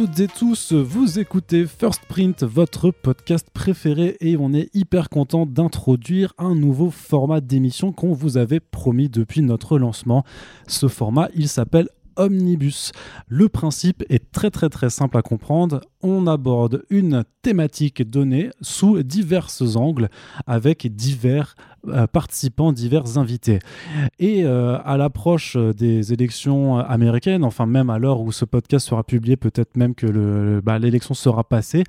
Toutes et tous, vous écoutez First Print, votre podcast préféré et on est hyper content d'introduire un nouveau format d'émission qu'on vous avait promis depuis notre lancement. Ce format, il s'appelle Omnibus. Le principe est très très très simple à comprendre. On aborde une thématique donnée sous divers angles avec divers euh, participants, divers invités. Et euh, à l'approche des élections américaines, enfin même à l'heure où ce podcast sera publié, peut-être même que bah, l'élection sera passée,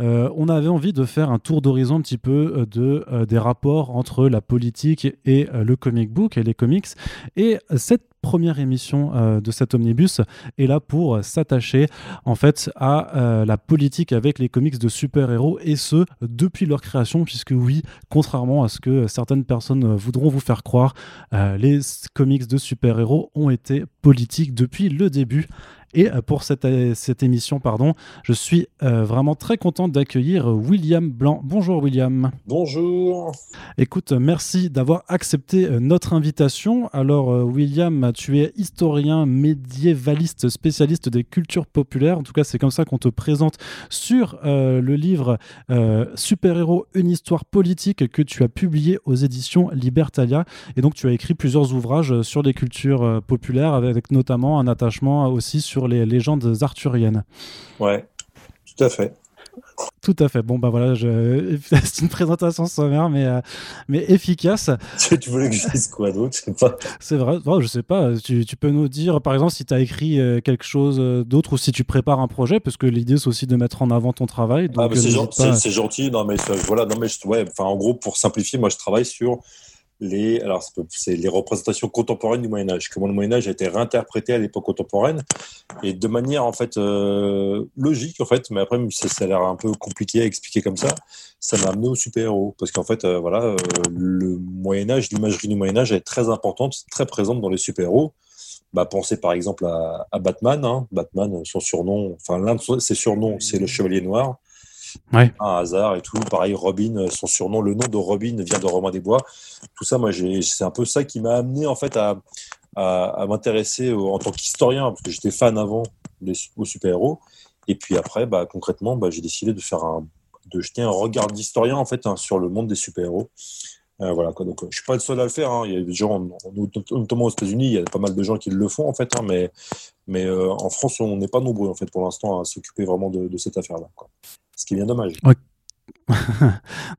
euh, on avait envie de faire un tour d'horizon un petit peu de, des rapports entre la politique et le comic book et les comics. Et cette première émission euh, de cet omnibus est là pour s'attacher en fait à euh, la politique avec les comics de super-héros et ce depuis leur création puisque oui, contrairement à ce que certaines personnes voudront vous faire croire, euh, les comics de super-héros ont été politiques depuis le début et euh, pour cette, euh, cette émission, pardon, je suis euh, vraiment très content d'accueillir William Blanc. Bonjour William. Bonjour. Écoute, merci d'avoir accepté notre invitation. Alors William, tu es historien médiévaliste spécialiste des cultures populaires. En tout cas, c'est comme ça qu'on te présente sur le livre Super-héros, une histoire politique que tu as publié aux éditions Libertalia. Et donc, tu as écrit plusieurs ouvrages sur les cultures populaires avec notamment un attachement aussi sur les légendes arthuriennes. Ouais, tout à fait. Tout à fait. Bon, bah voilà, je... c'est une présentation sommaire, mais, euh, mais efficace. Tu voulais que je dise quoi d'autre pas. C'est vrai, je sais pas. Tu, tu, peux nous dire, par exemple, si tu as écrit euh, quelque chose euh, d'autre ou si tu prépares un projet, parce que l'idée, c'est aussi de mettre en avant ton travail. ah, c'est gentil, gentil, Non, mais voilà, non, mais ouais, enfin, en gros, pour simplifier, moi, je travaille sur les, alors c'est les représentations contemporaines du Moyen Âge. Comment le Moyen Âge a été réinterprété à l'époque contemporaine et de manière en fait euh, logique en fait, mais après ça, ça a l'air un peu compliqué à expliquer comme ça. Ça m'a amené au super-héros parce qu'en fait euh, voilà, euh, le Moyen Âge, l'imagerie du Moyen Âge est très importante, très présente dans les super-héros. Bah, pensez par exemple à, Batman. Hein. Batman, son surnom, enfin l'un de ses surnoms, c'est le Chevalier Noir. Un hasard et tout. Pareil, Robin, son surnom, le nom de Robin vient de Romain des Bois. Tout ça, moi, c'est un peu ça qui m'a amené en fait à, à, m'intéresser en tant qu'historien, parce que j'étais fan avant des, aux super-héros. Et puis après, bah, concrètement, bah, j'ai décidé de faire un, de jeter un regard d'historien en fait hein, sur le monde des super-héros. Euh, voilà quoi. Donc, je suis pas le seul à le faire. Hein. Il y a des gens, notamment aux États-Unis, il y a pas mal de gens qui le font en fait. Hein, mais mais euh, en France, on n'est pas nombreux en fait pour l'instant à s'occuper vraiment de, de cette affaire-là. Ce qui est bien dommage.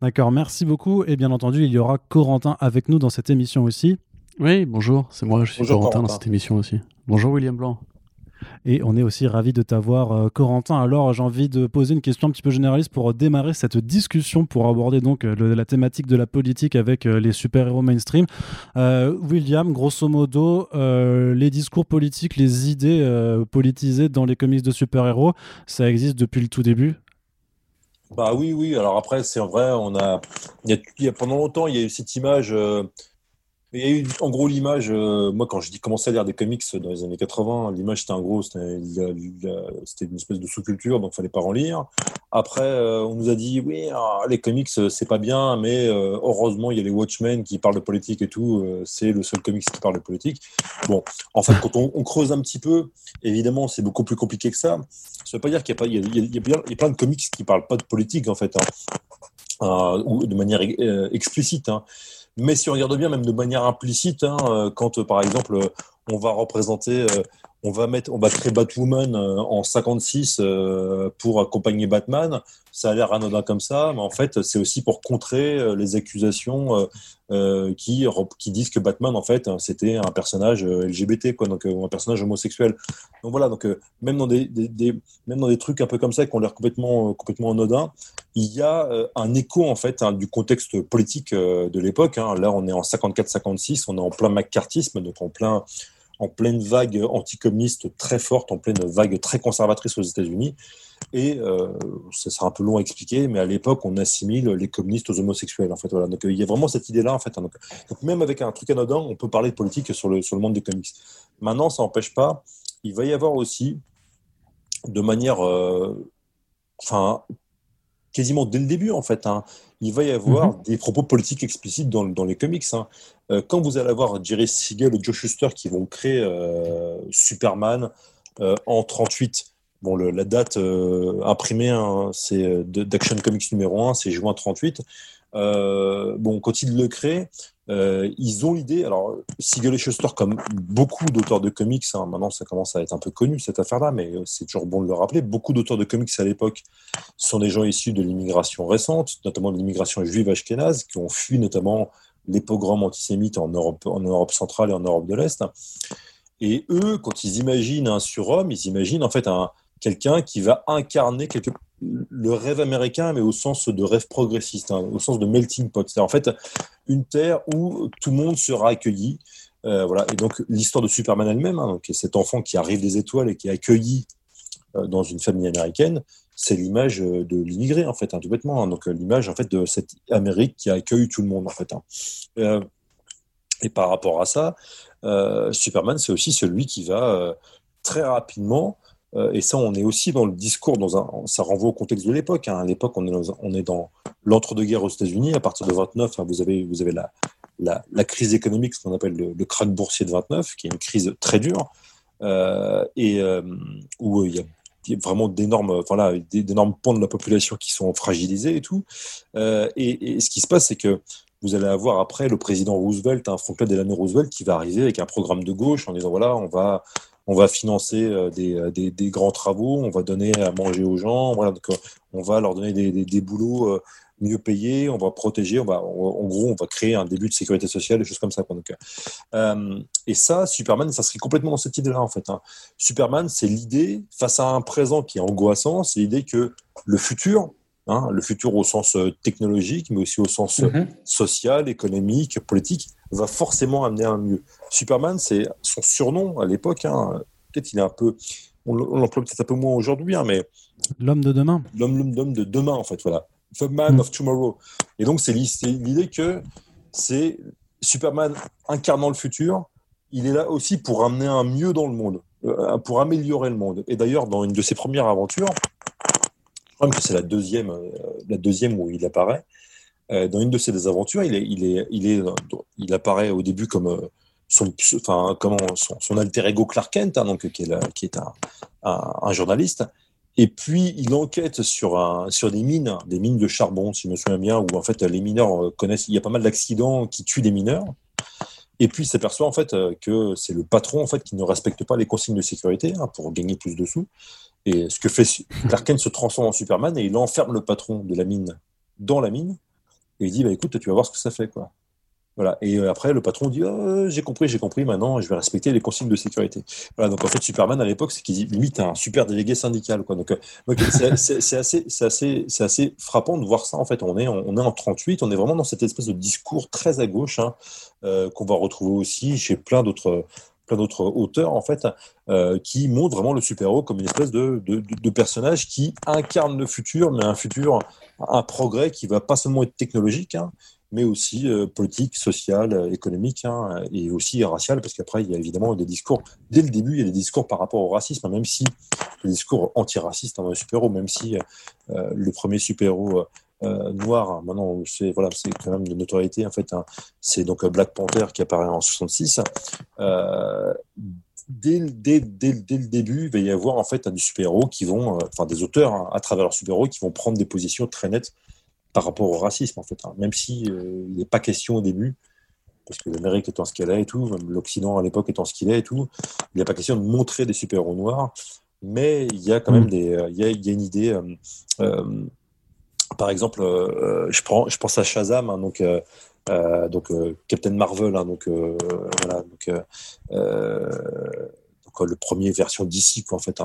D'accord, merci beaucoup. Et bien entendu, il y aura Corentin avec nous dans cette émission aussi. Oui, bonjour, c'est moi, je suis Corentin, dans cette émission aussi. Bonjour William Blanc. Et on est aussi ravi de t'avoir, euh, Corentin. Alors, j'ai envie de poser une question un petit peu généraliste pour démarrer cette discussion, pour aborder donc euh, la thématique de la politique avec euh, les super-héros mainstream. William, grosso modo, les discours politiques, les idées politisées dans les comics de super-héros, ça existe depuis le tout début? Bah oui, oui. Alors après, c'est vrai, on a, il y a, pendant longtemps, il y a eu cette image il y a eu, en gros, l'image, euh, moi, quand j'ai commencé à lire des comics dans les années 80, l'image, c'était en gros, c'était une espèce de sous-culture, donc il fallait pas en lire. Après, euh, on nous a dit, oui, ah, les comics, euh, c'est pas bien, mais heureusement, il y a les Watchmen qui parlent de politique et tout, c'est le seul comics qui parle de politique. Bon, en fait, quand on, creuse un petit peu, évidemment, c'est beaucoup plus compliqué que ça. Ça veut pas dire qu'il y a, y plein de comics qui parlent pas de politique, en fait, hein. ou de manière explicite. Hein. Mais si on regarde bien, même de manière implicite, hein, euh, quand euh, par exemple euh, on va représenter, on va mettre, on va créer Batwoman en 56 pour accompagner Batman, ça a l'air anodin comme ça, mais en fait c'est aussi pour contrer les accusations qui disent que Batman en fait c'était un personnage LGBT donc un personnage homosexuel. Donc voilà, donc même dans des, même dans des trucs un peu comme ça qui ont l'air complètement complètement anodins, il y a euh, un écho en fait hein, du contexte politique euh, de l'époque. Hein. Là, on est en 54-56, on est en plein macartisme, donc en plein en pleine vague anticommuniste très forte, en pleine vague très conservatrice aux États-Unis. Et euh, ça sera un peu long à expliquer, mais à l'époque, on assimile les communistes aux homosexuels. En fait, voilà. Donc, il y a vraiment cette idée-là. En fait, hein. donc, même avec un truc anodin, on peut parler de politique sur le, sur le monde des comics. Maintenant, ça n'empêche pas. Il va y avoir aussi, de manière, enfin, quasiment dès le début, en fait. Hein. Il va y avoir mhm. des propos politiques explicites dans, dans les comics. Hein. Euh, quand vous allez avoir Jerry Siegel ou Joe Shuster qui vont créer euh, Superman euh, en 38, Bon, la date imprimée, hein, c'est d'Action Comics numéro 1, c'est juin 38. Bon, quand ils le créent, euh, ils ont l'idée, alors Siegel et Schuster, comme beaucoup d'auteurs de comics, hein, maintenant ça commence à être un peu connu cette affaire-là, mais c'est toujours bon de le rappeler, beaucoup d'auteurs de comics à l'époque sont des gens issus de l'immigration récente, notamment de l'immigration juive ashkénaze, qui ont fui notamment les pogroms antisémites en Europe, en Europe centrale et en Europe de l'Est. Et eux, quand ils imaginent un surhomme, ils imaginent en fait un, quelqu'un qui va incarner quelque, le rêve américain, mais au sens de rêve progressiste, hein, au sens de melting pot. C'est en fait une terre où tout le monde sera accueilli. Euh, voilà. Et donc l'histoire de Superman elle-même, hein, cet enfant qui arrive des étoiles et qui est accueilli euh, dans une famille américaine, c'est l'image euh, de l'immigré en fait, hein, tout bêtement. Donc l'image en fait de cette Amérique qui accueille tout le monde en fait. et par rapport à ça, Superman c'est aussi celui qui va très rapidement et ça, on est aussi dans le discours, dans un, ça renvoie au contexte de l'époque. Hein. À l'époque, on est dans, l'entre-deux-guerres aux États-Unis. À partir de 29, hein, vous avez, vous avez la, la, crise économique, ce qu'on appelle le, le, krach boursier de 29, qui est une crise très dure, euh, et euh, où il y a vraiment d'énormes d'énormes pans de la population qui sont fragilisés et tout. Euh, et, ce qui se passe, c'est que vous allez avoir après le président Roosevelt, un Franklin Delano Roosevelt, qui va arriver avec un programme de gauche en disant voilà, on va on va financer euh, euh, des, des, grands travaux, on va donner à manger aux gens, euh, on va leur donner des, des, boulots mieux payés, on va protéger, en gros, on va créer un début de sécurité sociale, des choses comme ça. Donc, et ça, Superman, ça serait complètement dans cette idée-là, en fait. Hein. Superman, c'est l'idée, face à un présent qui est angoissant, c'est l'idée que le futur, hein, le futur au sens technologique, mais aussi au sens mm-hmm. social, économique, politique, va forcément amener un mieux. Superman, c'est son surnom à l'époque. Hein. peut-être il est un peu, on l'emploie peut-être un peu moins aujourd'hui, hein, mais l'homme de demain. L'homme, de demain, en fait, voilà. The Man mm. of Tomorrow. Et donc c'est l'idée que c'est Superman incarnant le futur. Il est là aussi pour amener un mieux dans le monde, euh, pour améliorer le monde. Et d'ailleurs, dans une de ses premières aventures, c'est la deuxième, euh, la deuxième où il apparaît. Euh, dans une de ses aventures, il, est, il, est, il, est, il apparaît au début comme euh, son, enfin, comment, son, alter ego Clark Kent, hein, donc, qui est, un, journaliste. Et puis, il enquête sur, un, sur des mines, des mines de charbon, si je me souviens bien, où en fait les mineurs connaissent. Il y a pas mal d'accidents qui tuent des mineurs. Et puis, il s'aperçoit en fait que c'est le patron en fait qui ne respecte pas les consignes de sécurité hein, pour gagner plus de sous. Et ce que fait Clark Kent se transforme en Superman et il enferme le patron de la mine dans la mine et il dit, bah, écoute, tu vas voir ce que ça fait. Quoi. Voilà. Et euh, après, le patron dit oh, J'ai compris, j'ai compris, maintenant je vais respecter les consignes de sécurité. Voilà, donc en fait, Superman à l'époque, c'est qu'il Limite, un super délégué syndical. Quoi. Donc, euh, c'est assez, assez, assez, frappant de voir ça. En fait, on est, on est en 38, on est vraiment dans cette espèce de discours très à gauche hein, euh, qu'on va retrouver aussi chez plein d'autres plein d'autres auteurs en fait euh, qui montrent vraiment le super-héros comme une espèce de, de, personnage qui incarne le futur mais un futur un progrès qui va pas seulement être technologique, hein, mais aussi euh, politique, social, euh, économique hein, et aussi racial, parce qu'après, il y a évidemment des discours, dès le début, il y a des discours par rapport au racisme, même si les discours antiracistes dans le super-héros, même si le premier super-héros noir, hein, maintenant, c'est voilà, c'est quand même de notoriété, en fait, c'est donc Black Panther qui apparaît en 66. Dès, dès, dès, dès, le début, il va y avoir en fait des super-héros qui vont, enfin des auteurs à travers leurs super-héros qui vont prendre des positions très nettes par rapport au racisme, en fait. Hein. Même si euh, il n'est pas question au début, parce que l'Amérique étant ce qu'elle est et tout, l'Occident à l'époque étant ce qu'il est et tout, il n'est pas question de montrer des super-héros noirs, mais il y a quand même mm. des, euh, il y, a, il y a une idée. Euh, par exemple, je prends, je pense à Shazam, hein, donc. donc Captain Marvel, hein, donc le premier version d'ici quoi en fait.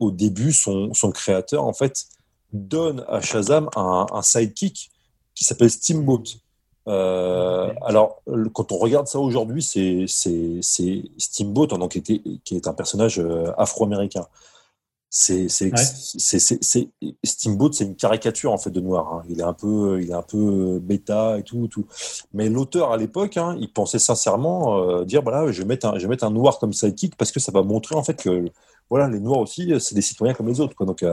au début, son, créateur en fait donne à Shazam un, sidekick qui s'appelle Steamboat. Euh, alors, quand on regarde ça aujourd'hui, c'est Steamboat, hein, donc, qui, est un personnage euh, afro-américain. C'est Steamboat, c'est une caricature en fait de noir. Hein. Il est un peu, il est un peu bêta et tout, tout. Mais l'auteur à l'époque, hein, il pensait sincèrement euh, dire voilà, je vais mettre un, je vais mettre un noir comme sidekick parce que ça va montrer en fait que voilà, les Noirs aussi, c'est des citoyens comme les autres. Quoi. Donc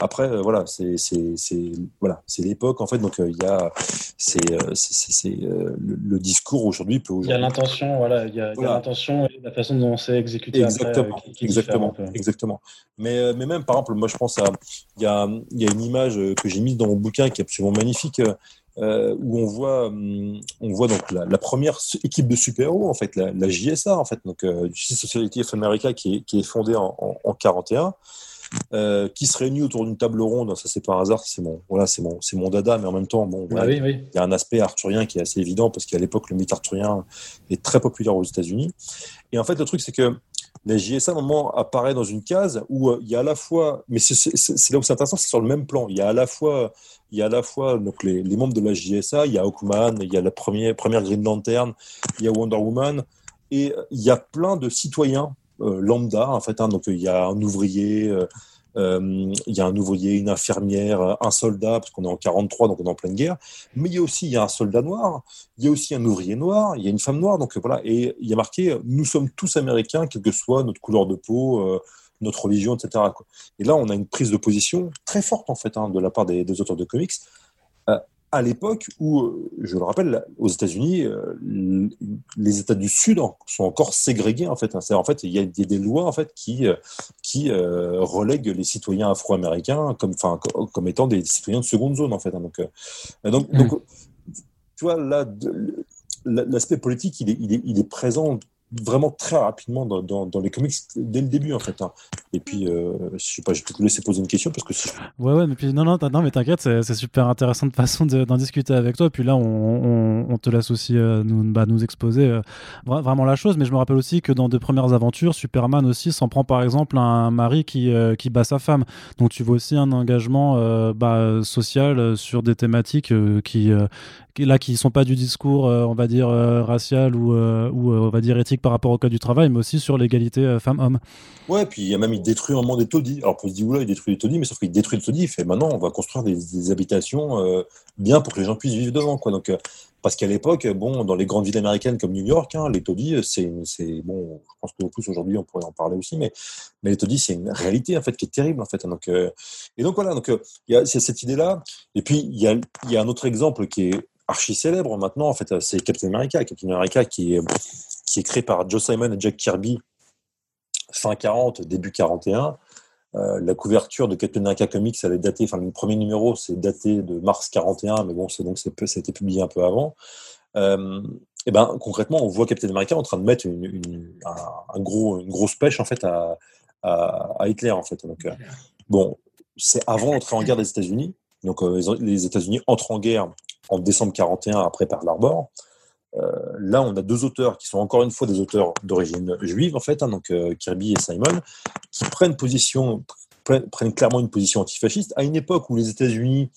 après, voilà, c'est voilà, c'est l'époque en fait. Donc il y a c'est le, discours aujourd'hui peut Il y a l'intention, voilà, il y a, l'intention et la façon dont c'est exécuté. Exactement, exactement, exactement. Mais mais même par exemple, moi je pense à il y a il y a une image que j'ai mise dans mon bouquin qui est absolument magnifique euh, où on voit, hum, on voit donc la, première équipe de super-héros, en fait, la, JSA, en fait, donc euh, Society of America, qui est, qui est fondée en, en, 41, euh, qui se réunit autour d'une table ronde. Ça, c'est par hasard, c'est mon, voilà, c'est mon, c'est mon dada, mais en même temps, bon, ah il y a un aspect arthurien qui est assez évident parce qu'à l'époque, le mythe arthurien est très populaire aux États-Unis. Et en fait, le truc, c'est que la JSA, à un moment, apparaît dans une case où euh, il y a à la fois, mais c'est là où c'est intéressant, c'est sur le même plan. Il y a à la fois, il y a à la fois donc les, membres de la JSA, il y a Hawkman, il y a la première, première Green Lantern, il y a Wonder Woman, et il y a plein de citoyens euh, lambda, en fait. Hein, donc il y a un ouvrier, euh, euh, il y a un ouvrier, une infirmière, un soldat, parce qu'on est en 43, donc on est en pleine guerre. Mais il y a aussi il y a un soldat noir, il y a aussi un ouvrier noir, il y a une femme noire. Donc voilà, et il y a marqué nous sommes tous américains, quelle que soit notre couleur de peau, euh, notre religion, etc. Et là, on a une prise de position très forte en fait hein, de la part des, auteurs de comics. Euh, à l'époque où, euh, je le rappelle, aux États-Unis, euh, les États du Sud sont encore ségrégés en fait. En fait, il y a des lois en fait qui euh, qui relèguent les citoyens afro-américains comme enfin comme étant des citoyens de seconde zone en fait. Hein. Donc, donc, donc, tu vois là, l'aspect politique, il est, il est, il est présent vraiment très rapidement dans, les comics dès le début en fait. Hein. Et puis, euh, je sais pas, je vais te laisser poser une question parce que. Ouais, ouais, mais puis non, non, non mais t'inquiète, c'est super intéressant de façon d'en discuter avec toi. Puis là, on, te laisse aussi euh, nous, bah, nous exposer euh, vraiment la chose. Mais je me rappelle aussi que dans de premières aventures, Superman aussi s'en prend par exemple un mari qui, qui bat sa femme. Donc tu vois aussi un engagement bah, social sur des thématiques qui, là qui sont pas du discours, on va dire racial ou, ou on va dire éthique par rapport au code du travail, mais aussi sur l'égalité euh, femmes-hommes. Ouais, puis il y a même, il détruit un moment des taudis. Alors, on se dire, oula, il détruit les taudis, mais sauf qu'il détruit le taudis, il fait, maintenant, on va construire des, habitations euh, bien pour que les gens puissent vivre devant, quoi. Donc, euh, parce qu'à l'époque, bon, dans les grandes villes américaines comme New York, hein, les taudis, c'est, bon, je pense que plus aujourd'hui, on pourrait en parler aussi, mais, mais les taudis, c'est une réalité, en fait, qui est terrible, en fait. Donc, et donc, voilà, donc, il y a cette idée-là. Et puis, il y a, y a un autre exemple qui est archi célèbre maintenant, en fait, c'est Captain America. Captain America qui est, qui est créé par Joe Simon et Jack Kirby fin 40, début 41. Euh, la couverture de Captain America Comics, elle est datée, enfin le premier numéro, c'est daté de mars 41, mais bon, c'est donc ça a été publié un peu avant. Euh, et ben concrètement, on voit Captain America en train de mettre une, une grosse pêche en fait à, à, Hitler en fait. Donc euh, bon, c'est avant l'entrée en guerre des États-Unis. Donc euh, les États-Unis entrent en guerre en décembre 41 après Pearl Harbor. Euh, là, on a deux auteurs qui sont encore une fois des auteurs d'origine juive, en fait, hein, donc euh, Kirby et Simon, qui prennent position, prennent, clairement une position antifasciste à une époque où les États-Unis,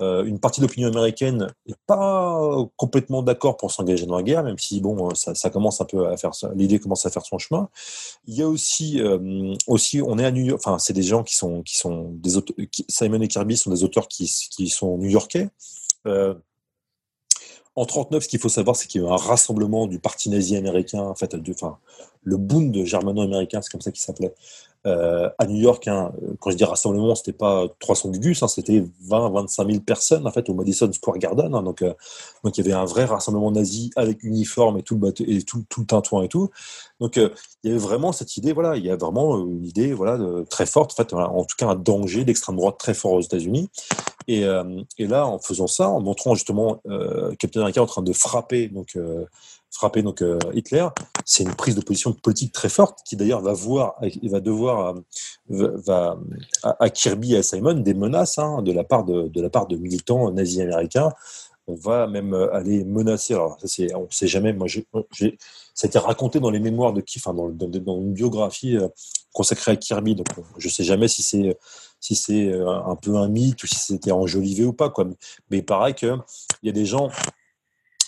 euh, une partie de l'opinion américaine n'est pas complètement d'accord pour s'engager dans la guerre, même si bon, ça, commence un peu à faire, l'idée commence à faire son chemin. Il y a aussi, aussi, on est à New York, enfin, c'est des gens qui sont, qui sont des auteurs, Simon et Kirby sont des auteurs qui, qui sont new-yorkais. En 39, ce qu'il faut savoir, c'est qu'il y a eu un rassemblement du parti nazi américain, en fait, enfin, le Bund germano-américain, c'est comme ça qu'il s'appelait, euh, à New York, hein, quand je dis rassemblement, c'était pas 300 gugus, hein, c'était 20, 25 000 personnes en fait au Madison Square Garden. Hein, donc, euh, donc il y avait un vrai rassemblement nazi avec uniforme et tout le et tout, le tintouin et tout. Donc euh, il y avait vraiment cette idée, voilà, il y a vraiment une idée, voilà, de, très forte, en en tout cas un danger d'extrême droite très fort aux États-Unis. Et, et, là, en faisant ça, en montrant justement Captain America en train de frapper donc euh, Hitler, c'est une prise de position politique très forte qui d'ailleurs va voir, va devoir euh, à, Kirby et à Simon des menaces hein, de la part de, militants nazis américains. On va même euh, aller menacer. Alors ça sait jamais. Ça a été raconté dans les mémoires de qui, enfin dans, dans, une biographie consacrée à Kirby. Donc je sais jamais si c'est si c'est un peu un mythe ou si c'était enjolivé ou pas quoi. Mais il paraît que il y a des gens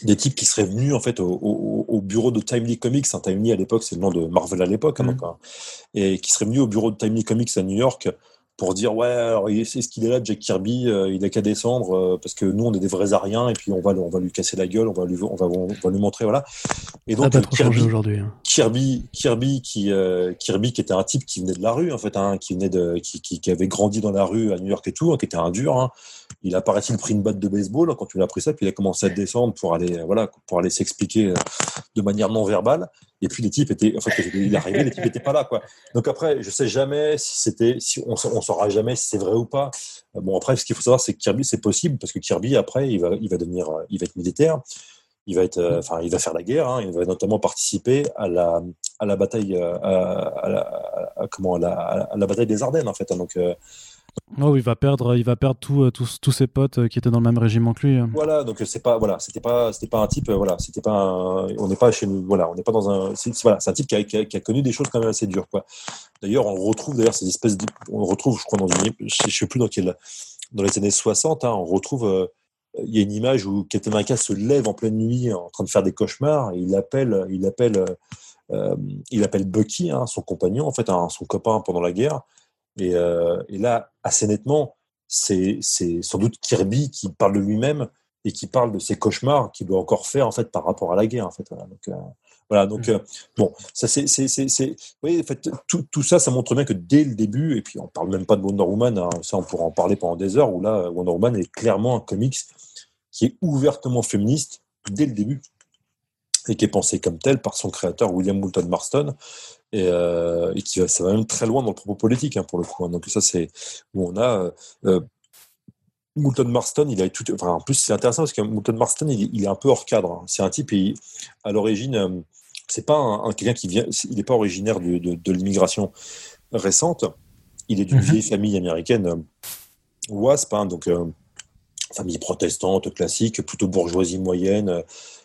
des types qui seraient venus en fait au, bureau de Timely Comics. Hein, Timely à l'époque, c'est le nom de Marvel à l'époque, hein, mm. hein, et qui seraient venus au bureau de Timely Comics à New York pour dire ouais, alors c'est ce qu'il est là, Jack Kirby, euh, il a qu'à descendre euh, parce que nous on est des vrais ariens et puis on va, on va lui casser la gueule, on va lui, on va, on va lui montrer voilà. Et donc Kirby, aujourd'hui. Hein. Kirby, Kirby qui, euh, Kirby qui était un type qui venait de la rue en fait, hein, qui venait de, qui, qui, qui, avait grandi dans la rue à New York et tout, hein, qui était un dur. Hein. Il a paraît-il pris une batte de baseball quand tu l'as pris ça, puis il a commencé à descendre pour aller, voilà, pour aller s'expliquer de manière non verbale. Et puis les types étaient, en fait, il est arrivé, les types n'étaient pas là, quoi. Donc après, je sais jamais si c'était, si on, on saura jamais si c'est vrai ou pas. Bon après, ce qu'il faut savoir, c'est que Kirby, c'est possible parce que Kirby après, il va, il va devenir, il va être militaire, il va être, euh, enfin, il va faire la guerre, hein, il va notamment participer à la, à la bataille, euh, à, comment, à la, bataille des Ardennes en fait. Hein. donc euh, Oh, il va perdre, il va perdre euh, tous ses potes euh, qui étaient dans le même régiment que lui. Voilà, donc c'est pas, voilà, c'était pas, c'était pas un type, euh, voilà, c'était pas, on n'est pas chez nous, voilà, on n'est pas dans un, c'est, voilà, c'est un type qui a, qui, a, connu des choses quand même assez dures, quoi. D'ailleurs, on retrouve d'ailleurs ces espèces, de, on retrouve, je crois dans une, je sais plus dans quel, dans les années 60, hein, on retrouve, il y a une image où Captain se lève en pleine nuit en train de faire des cauchemars et il appelle, il appelle, euh, il appelle Bucky, hein, son compagnon, en fait, hein, son copain pendant la guerre euh, et, là, assez nettement, c'est sans doute Kirby qui parle de lui-même et qui parle de ses cauchemars qu'il doit encore faire en fait par rapport à la guerre. En fait, voilà. Donc, euh, voilà, donc mmh. euh, bon, ça c'est, oui, en fait, tout, tout, ça, ça montre bien que dès le début, et puis on parle même pas de Wonder Woman, hein, ça on pourra en parler pendant des heures, où là, Wonder Woman est clairement un comics qui est ouvertement féministe dès le début et qui est pensé comme tel par son créateur William Moulton Marston et, euh, et qui va, ça va même très loin dans le propos politique hein, pour le coup. Hein. Donc ça c'est où on a euh, euh, Moulton Marston, il a tout. Enfin, en plus c'est intéressant parce que Moulton Marston il, il, est un peu hors cadre. Hein. C'est un type et à l'origine euh, c'est pas un, quelqu'un qui vient, il n'est pas originaire de, de, de l'immigration récente. Il est d'une mm-hmm. vieille famille américaine euh, WASP, donc famille protestante classique, plutôt bourgeoisie moyenne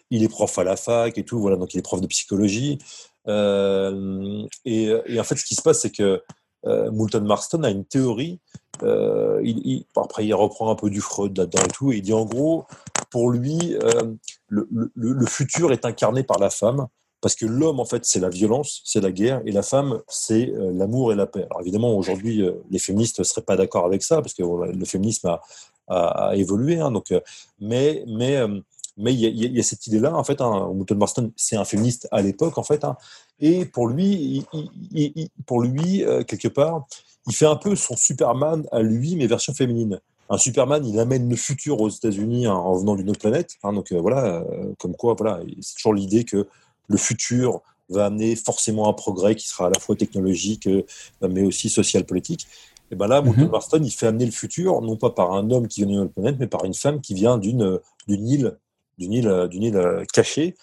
il est prof à la fac et tout, voilà, donc il est prof de psychologie. Euh, et, en fait, ce qui se passe, c'est que euh, Moulton Marston a une théorie. Euh, il, après, il reprend un peu du Freud là-dedans et tout. Et il dit en gros, pour lui, le, futur est incarné par la femme. Parce que l'homme, en fait, c'est la violence, c'est la guerre, et la femme, c'est l'amour et la paix. Alors évidemment, aujourd'hui, les féministes ne seraient pas d'accord avec ça, parce que le féminisme a, a, évolué. Hein, donc, mais mais mais il y, a, cette idée-là, en fait, hein, Marston, c'est un féministe à l'époque, en fait, hein, et pour lui, pour lui euh, quelque part, il fait un peu son Superman à lui, mais version féminine. Un Superman, il amène le futur aux États-Unis hein, en venant d'une autre planète. donc euh, voilà, euh, comme quoi, voilà, c'est toujours l'idée que le futur va amener forcément un progrès qui sera à la fois technologique, mais aussi social, politique. Et ben là, mm Marston, il fait amener le futur, non pas par un homme qui vient d'une autre planète, mais par une femme qui vient d'une île d'une île, euh, d'une île euh, cachée.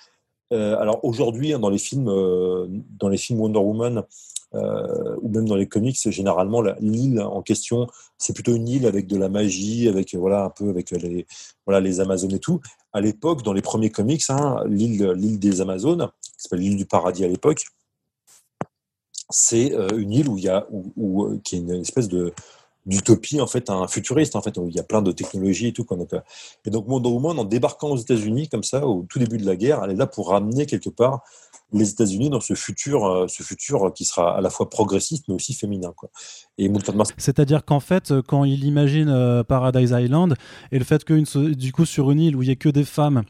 Euh, alors aujourd'hui, hein, dans les films, dans les films Wonder Woman, ou même dans les comics, généralement l'île en question, c'est plutôt une île avec de la magie, avec voilà un peu avec les voilà les Amazones et tout. À l'époque, dans les premiers comics, hein, l'île l'île des Amazones, qui s'appelle l'île du paradis à l'époque, c'est une île où il y a où, qui est une espèce de d'utopie en fait un futuriste en fait. Où il y a plein de technologies et tout et donc Wonder Woman en débarquant aux États-Unis comme ça au tout début de la guerre elle est là pour ramener quelque part les États-Unis dans ce futur euh, ce futur qui sera à la fois progressiste mais aussi féminin quoi. Et c'est-à-dire qu'en fait quand il imagine euh, Paradise Island et le fait que du coup sur une île où il y a que des femmes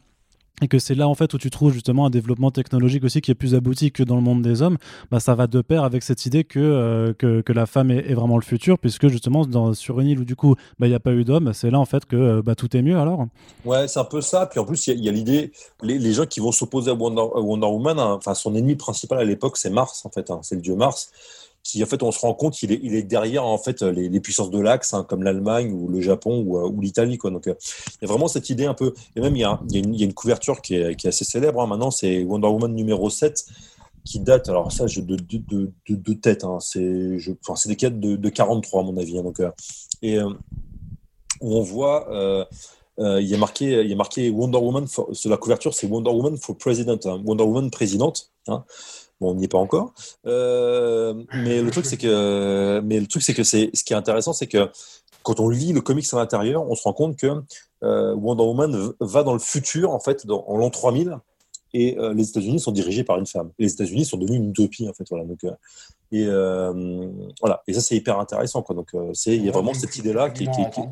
et que c'est là en fait où tu trouves justement un développement technologique aussi qui est plus abouti que dans le monde des hommes, bah, ça va de pair avec cette idée que, euh, que, la femme est, vraiment le futur, puisque justement sur une île où du coup bah, il n'y a pas eu d'hommes, c'est là en fait que euh, bah, tout est mieux alors. Ouais, c'est un peu ça. Puis en plus, il y, a, l'idée, les, gens qui vont s'opposer à Wonder, Woman, hein, son ennemi principal à l'époque, c'est Mars en fait, hein, c'est le dieu Mars qui en fait on se rend compte qu'il est, il est derrière en fait les, puissances de l'axe hein, comme l'Allemagne ou le Japon ou, euh, l'Italie quoi. Donc euh, il y a vraiment cette idée un peu et même il y a, y y a une, couverture qui est, qui est assez célèbre hein, maintenant c'est Wonder Woman numéro 7 qui date alors ça je, de, de, de, de tête hein, c'est enfin c'est des quêtes de, de 43 à mon avis donc euh, et où on voit il y a marqué il y a marqué Wonder Woman for, sur la couverture c'est Wonder Woman for President Wonder Woman présidente Bon, on n'y est pas encore. Euh, mais le truc, c'est que, mais le truc, c'est que c'est, ce qui est intéressant, c'est que quand on lit le comics à l'intérieur, on se rend compte que euh, Wonder Woman va dans le futur, en fait, dans, en l'an 3000, et les États-Unis sont dirigés par une femme. les États-Unis sont devenus une utopie en fait. Voilà. Donc, et voilà. Et ça c'est hyper intéressant quoi. Donc c'est il y a vraiment cette idée là qui, qui, hein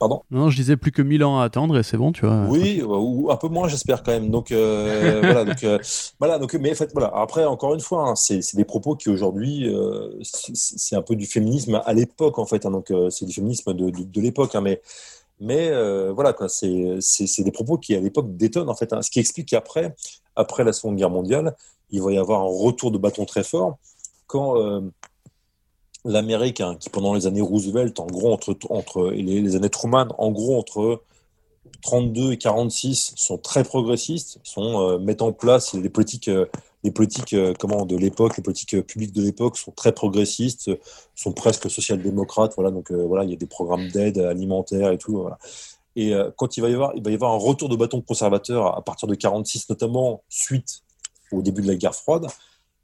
Pardon Non, je disais plus que 1000 ans à attendre et c'est bon, tu vois. Oui, ou un peu moins, j'espère quand même. Donc, voilà, donc, voilà, donc, mais en fait, voilà. Après, encore une fois, hein, c'est des propos qui aujourd'hui, c'est un peu du féminisme à l'époque, en fait. Hein, donc, c'est du féminisme de, de, l'époque, hein, mais mais euh, voilà, c'est des propos qui, à l'époque, détonnent, en fait. Ce qui explique qu'après, après la Seconde Guerre mondiale, il va y avoir un retour de bâton très fort quand euh, l'Amérique, hein, qui pendant les années Roosevelt, en gros, entre, les, années Truman, en gros, entre 32 et 46, sont très progressistes, sont, euh, mettent en place les politiques les politiques euh, comment, de l'époque, les politiques euh, publiques de l'époque sont très progressistes, sont presque social-démocrates. Voilà, donc euh, voilà, il y a des programmes d'aide alimentaire et tout. Et quand il va y avoir, il va y avoir un retour de bâton conservateur à partir de 46, notamment suite au début de la guerre froide.